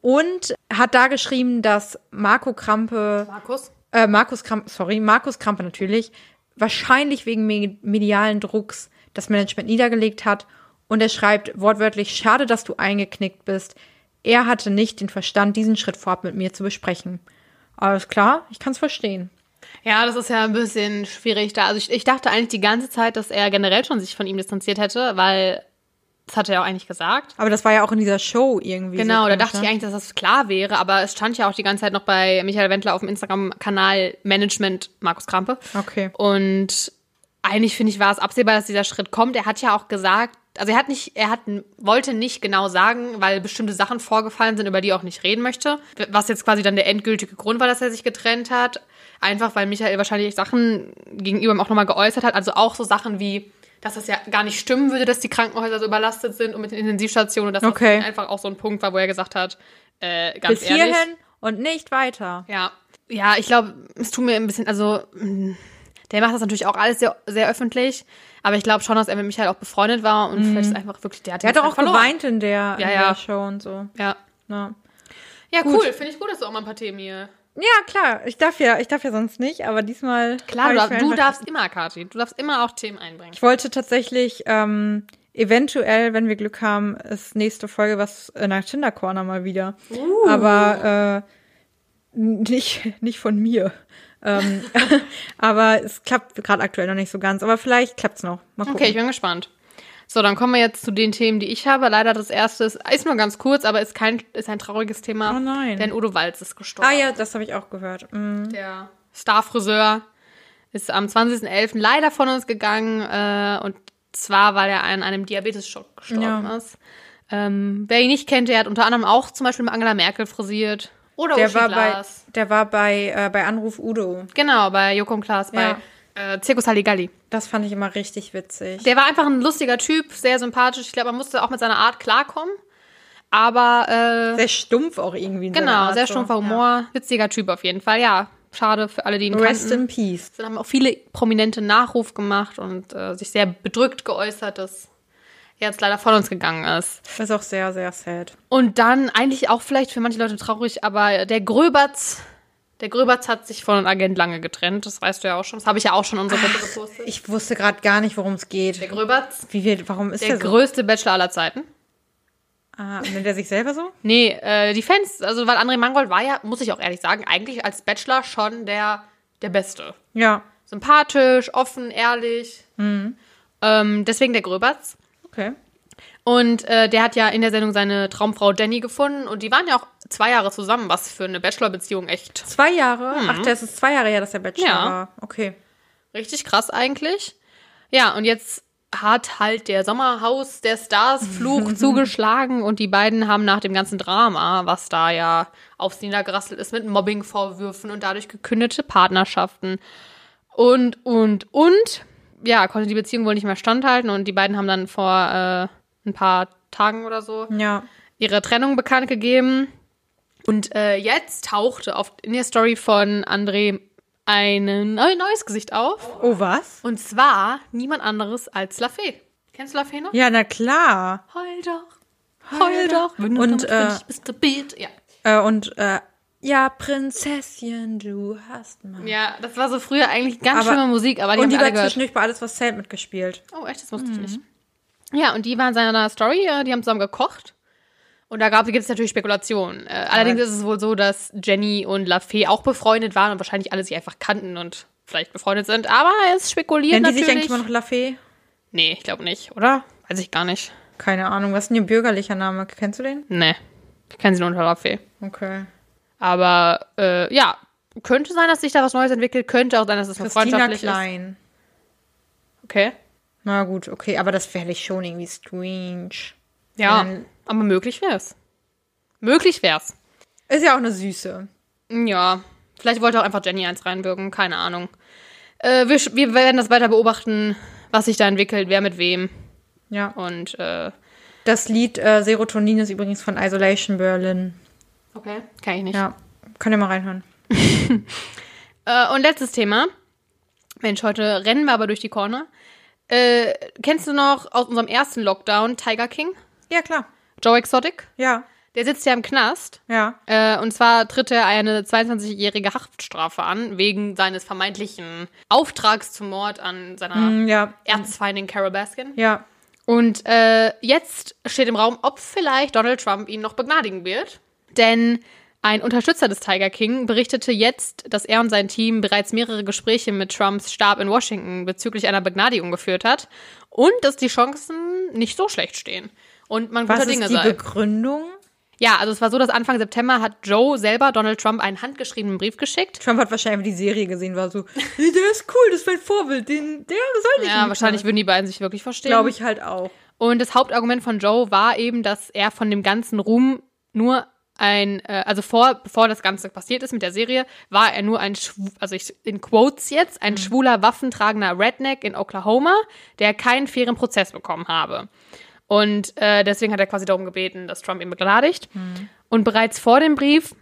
und hat da geschrieben, dass Marco Krampe Markus? äh, Markus Krampe, sorry, Markus Krampe natürlich, wahrscheinlich wegen me- medialen Drucks das Management niedergelegt hat. Und er schreibt wortwörtlich, schade, dass du eingeknickt bist. Er hatte nicht den Verstand, diesen Schritt vorab mit mir zu besprechen. Alles klar, ich kann es verstehen. Ja, das ist ja ein bisschen schwierig da. Also ich, ich dachte eigentlich die ganze Zeit, dass er generell schon sich von ihm distanziert hätte, weil das hat er ja auch eigentlich gesagt. Aber das war ja auch in dieser Show irgendwie. Genau, so da komisch, dachte ich ne? eigentlich, dass das klar wäre, aber es stand ja auch die ganze Zeit noch bei Michael Wendler auf dem Instagram-Kanal Management Markus Krampe. Okay. Und eigentlich finde ich, war es absehbar, dass dieser Schritt kommt. Er hat ja auch gesagt, also er hat nicht, er hat, wollte nicht genau sagen, weil bestimmte Sachen vorgefallen sind, über die er auch nicht reden möchte. Was jetzt quasi dann der endgültige Grund war, dass er sich getrennt hat. Einfach, weil Michael wahrscheinlich Sachen gegenüber ihm auch nochmal geäußert hat. Also auch so Sachen wie, dass das ja gar nicht stimmen würde, dass die Krankenhäuser so überlastet sind und mit den Intensivstationen. Und dass Okay. das einfach auch so ein Punkt war, wo er gesagt hat, äh, ganz Bis ehrlich. hierhin und nicht weiter. Ja, ja, ich glaube, es tut mir ein bisschen, also mh, der macht das natürlich auch alles sehr, sehr öffentlich, aber ich glaube schon, dass er mit Michael auch befreundet war und vielleicht ist einfach wirklich, der hat Er hat auch verloren. geweint in der, in Ja, ja. der Show und so. Ja, Ja. ja Gut. cool, finde ich gut, dass du auch mal ein paar Themen hier. ja, klar. Ich darf ja, ich darf ja sonst nicht, aber diesmal. Klar, du, darf, du darfst immer, Kathi, du darfst immer auch Themen einbringen. Ich wollte tatsächlich ähm, eventuell, wenn wir Glück haben, ist nächste Folge was in der Tinder Corner mal wieder. Uh. Aber äh, nicht, nicht von mir. Ähm, aber es klappt gerade aktuell noch nicht so ganz. Aber vielleicht klappt's noch. Mal gucken. Okay, ich bin gespannt. So, dann kommen wir jetzt zu den Themen, die ich habe. Leider das erste ist, ist nur ganz kurz, aber ist kein ist ein trauriges Thema. Oh nein. Denn Udo Walz ist gestorben. ah ja, das habe ich auch gehört. Mm. Der Starfriseur ist am 20.11. leider von uns gegangen äh, und zwar, weil er an einem Diabetesschock gestorben Ja. ist. Ähm, wer ihn nicht kennt, der hat unter anderem auch zum Beispiel mit Angela Merkel frisiert. Oder Der Uschi war bei, Glas. der war bei, äh, bei Anruf Udo. Genau, bei Joko und Klaas, Ja. bei äh, Circus Halligalli. Das fand ich immer richtig witzig. Der war einfach ein lustiger Typ, sehr sympathisch. Ich glaube, man musste auch mit seiner Art klarkommen. Aber äh, sehr stumpf auch irgendwie. genau, Art sehr so. stumpfer Humor, witziger Typ auf jeden Fall. Ja, schade für alle, die ihn Ja. Rest kannten. in Peace. Dann haben auch viele Prominente Nachruf gemacht und äh, sich sehr bedrückt geäußert, dass jetzt leider von uns gegangen ist. Das ist auch sehr, sehr sad. Und dann eigentlich auch vielleicht für manche Leute traurig, aber der Gröberts, der Gröberts hat sich von Agent Lange getrennt. Das weißt du ja auch schon. Das habe ich ja auch schon in unserer Gruppe gepostet. Ich wusste gerade gar nicht, worum es Der geht. Gröberts, Wie wir, warum ist der der so? größte Bachelor aller Zeiten. Ah, nennt er sich selber so? Nee, äh, die Fans, also weil André Mangold war ja, muss ich auch ehrlich sagen, eigentlich als Bachelor schon der, der Beste. Ja. Sympathisch, offen, ehrlich. Ähm, deswegen der Gröberts. Okay. Und äh, der hat ja in der Sendung seine Traumfrau Jenny gefunden und die waren ja auch zwei Jahre zusammen, was für eine Bachelor-Beziehung echt Zwei Jahre? Ach, das ist zwei Jahre her, dass der Bachelor Ja. war. Okay. richtig krass eigentlich. Ja, und jetzt hat halt der Sommerhaus der Stars Fluch zugeschlagen und die beiden haben nach dem ganzen Drama, was da ja aufs Niedergerasselt ist mit Mobbingvorwürfen und dadurch gekündete Partnerschaften und, und, und, ja, konnte die Beziehung wohl nicht mehr standhalten und die beiden haben dann vor äh, ein paar Tagen oder so Ja. ihre Trennung bekannt gegeben. Und äh, jetzt tauchte auf, in der Story von André ein neu, neues Gesicht auf. Oh, was? Und zwar niemand anderes als Lafay. Kennst du Lafay noch? Ja, na klar. Heul doch, heul doch. Wenn du Und, damit äh, bist, du Beat. Ja. Äh, und äh, Ja, Prinzesschen, du hast mal. Ja, das war so früher eigentlich ganz Aber- schlimme Musik, aber die und haben die war zwischendurch bei Alles, was zählt mitgespielt. Oh, echt? Das wusste ich nicht. Ja, und die waren in seiner Story, äh, die haben zusammen gekocht. Und da gibt es natürlich Spekulationen. Äh, allerdings ist es wohl so, dass Jenny und LaFay auch befreundet waren und wahrscheinlich alle sich einfach kannten und vielleicht befreundet sind. Aber es spekuliert die natürlich. sich eigentlich immer noch Lafay? nee, ich glaube nicht, oder? Weiß ich gar nicht. Keine Ahnung. Was ist denn ihr bürgerlicher Name? Kennst du den? Nee, ich kenne sie nur unter LaFay. Okay. Aber äh, ja, könnte sein, dass sich da was Neues entwickelt. Könnte auch sein, dass es Christina freundschaftlich Klein. ist. Okay. Na gut, okay. Aber das wäre ich schon irgendwie strange. Ja, Dann- aber möglich wär's. Möglich wär's. Ist ja auch eine Süße. Ja, vielleicht wollte auch einfach Jenny eins reinwirken, keine Ahnung. Äh, wir, wir werden das weiter beobachten, was sich da entwickelt, wer mit wem. Ja. Und äh, Das Lied äh, Serotonin ist übrigens von Isolation Berlin. Okay, kann ich nicht. Ja. Könnt ihr mal reinhören. Äh, und letztes Thema. Mensch, heute rennen wir aber durch die Corner. Äh, kennst du noch aus unserem ersten Lockdown Tiger King? Ja, klar. Joe Exotic? Ja. Der sitzt ja im Knast. Ja. Äh, und zwar tritt er eine 22-jährige Haftstrafe an, wegen seines vermeintlichen Auftrags zum Mord an seiner Mm, Ja. Erzfeindin Carol Baskin. Ja. Und äh, jetzt steht im Raum, ob vielleicht Donald Trump ihn noch begnadigen wird. Denn ein Unterstützer des Tiger King berichtete jetzt, dass er und sein Team bereits mehrere Gespräche mit Trumps Stab in Washington bezüglich einer Begnadigung geführt hat und dass die Chancen nicht so schlecht stehen. Und man guter Was Dinge ist die sei. Begründung? Ja, also es war so, dass Anfang September hat Joe selber Donald Trump einen handgeschriebenen Brief geschickt. Trump hat wahrscheinlich die Serie gesehen, war so, der ist cool, das ist mein Vorbild, den, der soll ich Ja, wahrscheinlich würden die beiden sich wirklich verstehen. Glaube ich halt auch. Und das Hauptargument von Joe war eben, dass er von dem ganzen Ruhm nur ein, äh, also vor, bevor das Ganze passiert ist mit der Serie, war er nur ein, schwu- also ich, in Quotes jetzt, ein schwuler, waffentragender Redneck in Oklahoma, der keinen fairen Prozess bekommen habe. Und äh, deswegen hat er quasi darum gebeten, dass Trump ihn begnadigt. Und bereits vor dem Brief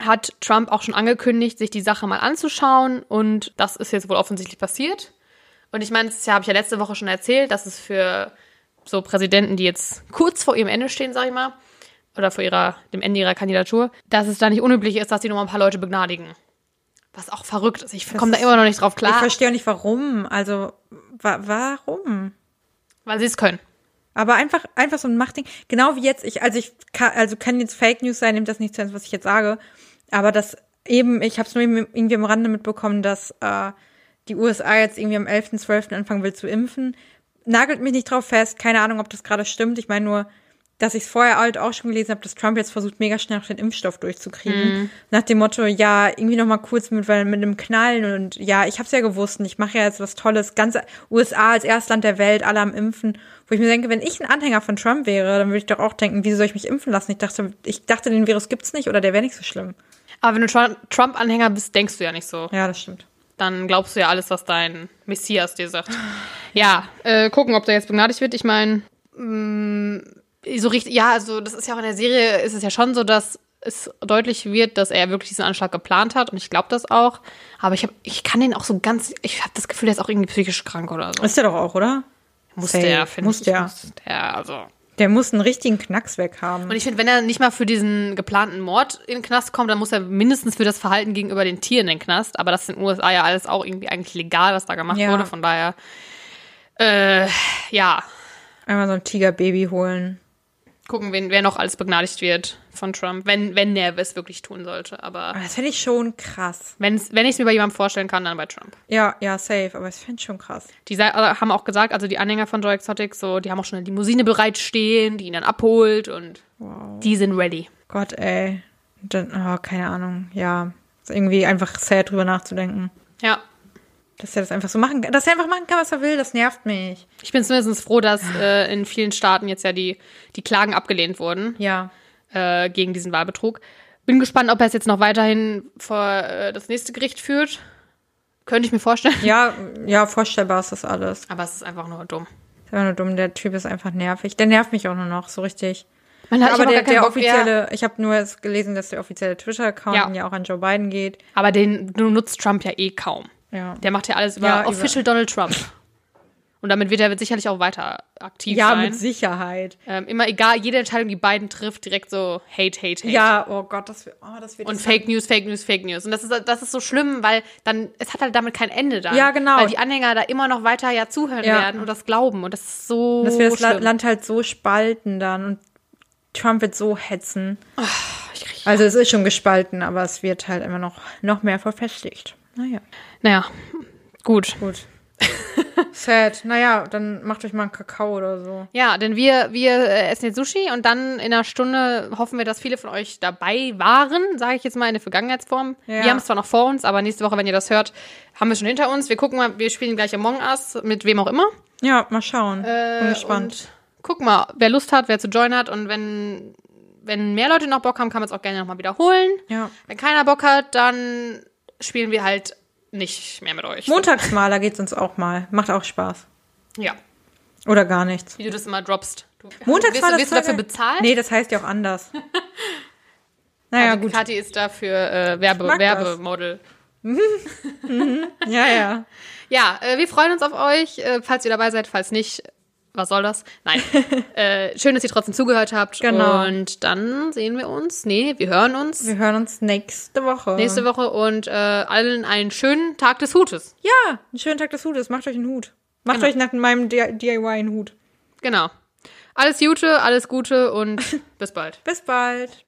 hat Trump auch schon angekündigt, sich die Sache mal anzuschauen. Und das ist jetzt wohl offensichtlich passiert. Und ich meine, das habe ich ja letzte Woche schon erzählt, dass es für so Präsidenten, die jetzt kurz vor ihrem Ende stehen, sag ich mal, oder vor ihrer, dem Ende ihrer Kandidatur, dass es da nicht unüblich ist, dass die noch mal ein paar Leute begnadigen. Was auch verrückt ist. Ich komme da immer noch nicht drauf Ich klar, verstehe auch nicht, warum. Also, wa warum? weil sie es können. Aber einfach, einfach so ein Machtding. Genau wie jetzt, ich, also ich kann, also kann jetzt Fake News sein, nimmt das nicht zu ernst, was ich jetzt sage. Aber das eben, ich habe es nur irgendwie am Rande mitbekommen, dass äh, die USA jetzt irgendwie am 11.12. anfangen will zu impfen. Nagelt mich nicht drauf fest, keine Ahnung, ob das gerade stimmt. Ich meine nur, dass ich es vorher halt auch schon gelesen habe, dass Trump jetzt versucht, mega schnell noch den Impfstoff durchzukriegen. Nach dem Motto, ja, irgendwie noch mal kurz mit, mit einem Knallen und ja, ich habe es ja gewusst und ich mache ja jetzt was Tolles. Ganz USA als Erstland der Welt, alle am Impfen. Wo ich mir denke, wenn ich ein Anhänger von Trump wäre, dann würde ich doch auch denken, wieso soll ich mich impfen lassen? Ich dachte, ich dachte, den Virus gibt's nicht oder der wäre nicht so schlimm. Aber wenn du Tru- Trump-Anhänger bist, denkst du ja nicht so. Ja, das stimmt. Dann glaubst du ja alles, was dein Messias dir sagt. Ja, äh, gucken, ob der jetzt begnadigt wird. Ich meine, so richtig, ja, also das ist ja auch in der Serie, ist es ja schon so, dass es deutlich wird, dass er wirklich diesen Anschlag geplant hat und ich glaube das auch. Aber ich habe, ich kann den auch so ganz, ich habe das Gefühl, der ist auch irgendwie psychisch krank oder so. Ist der doch auch, oder? Muss Safe. der, finde Muss ich. der. Muss der, also. Der muss einen richtigen Knacks weg haben. Und ich finde, wenn er nicht mal für diesen geplanten Mord in den Knast kommt, dann muss er mindestens für das Verhalten gegenüber den Tieren in den Knast. Aber das ist in den USA ja alles auch irgendwie eigentlich legal, was da gemacht Ja. wurde. Von daher, äh, ja, Einmal so ein Tigerbaby holen. Gucken, wen, wer noch alles begnadigt wird von Trump, wenn, wenn er es wirklich tun sollte. Aber Aber das finde ich schon krass. wenn's, wenn ich es mir bei jemandem vorstellen kann, dann bei Trump. Ja, ja, safe, aber ich finde schon krass. Die also haben auch gesagt, also die Anhänger von Joe Exotic, so, die haben auch schon eine Limousine bereitstehen, die ihn dann abholt und die sind ready. Gott, ey. Dann, oh, keine Ahnung. Ja, ist irgendwie einfach sad drüber nachzudenken. Ja. Dass er das einfach so machen kann. Dass er einfach machen kann, was er will, das nervt mich. Ich bin zumindest froh, dass äh, in vielen Staaten jetzt ja die, die Klagen abgelehnt wurden Ja. äh, gegen diesen Wahlbetrug. Bin gespannt, ob er es jetzt noch weiterhin vor äh, das nächste Gericht führt. Könnte ich mir vorstellen. Ja, ja, vorstellbar ist das alles. Aber es ist einfach nur dumm. Ist einfach nur dumm. Der Typ ist einfach nervig. Der nervt mich auch nur noch, so richtig. Man hat, aber der, der Bock, ja, offizielle, ich habe nur jetzt gelesen, dass der offizielle Twitter-Account Ja. ja. auch an Joe Biden geht. aber den nutzt Trump ja eh kaum. Ja. Der macht ja alles über Ja, über- Official Donald Trump. Und damit wird er sicherlich auch weiter aktiv Ja, sein. mit Sicherheit. Ähm, immer egal, jede Entscheidung, die beiden trifft, direkt so Hate, Hate, Hate. Ja, oh Gott, das wird, oh, das wird Und das Fake News, Fake News, Fake News. Und das ist, das ist so schlimm, weil dann, es hat halt damit kein Ende dann. Ja, genau. Weil die Anhänger da immer noch weiter ja zuhören Ja. werden und das glauben. Und das ist so dass wir das schlimm. Land halt so spalten dann und Trump wird so hetzen. Krieg- Also es ist schon gespalten, aber es wird halt immer noch, noch mehr verfestigt. Naja, Naja, gut. gut. Sad. Naja, dann macht euch mal einen Kakao oder so. Ja, denn wir, wir äh, essen jetzt Sushi und dann in einer Stunde hoffen wir, dass viele von euch dabei waren, sage ich jetzt mal in der Vergangenheitsform. Ja. Wir haben es zwar noch vor uns, aber nächste Woche, wenn ihr das hört, haben wir es schon hinter uns. Wir gucken mal, wir spielen gleich Among Us, mit wem auch immer. Ja, mal schauen. Bin Äh, gespannt. Und guck mal, wer Lust hat, wer zu joinen hat und wenn, wenn mehr Leute noch Bock haben, kann man es auch gerne nochmal wiederholen. Ja. Wenn keiner Bock hat, dann spielen wir halt nicht mehr mit euch. Montagsmaler geht's uns auch mal. Macht auch Spaß. Ja, Oder gar nichts. wie du das immer droppst. Du, Montagsmaler wirst, du- wirst du dafür bezahlt? Nee, das heißt ja auch anders. naja, Kathi, gut. Kathi ist dafür äh, Werbe, mag das. Werbemodel. Ja, ja. Ja, äh, wir freuen uns auf euch, äh, falls ihr dabei seid, falls nicht, was soll das? Nein. äh, schön, dass ihr trotzdem zugehört habt. Genau. Und dann sehen wir uns. Nee, wir hören uns Wir hören uns nächste Woche. nächste Woche und äh, allen einen schönen Tag des Hutes. Ja, einen schönen Tag des Hutes. Macht euch einen Hut. Macht Genau. euch nach meinem DIY einen Hut. Genau. Alles Gute, alles Gute und bis bald. Bis bald.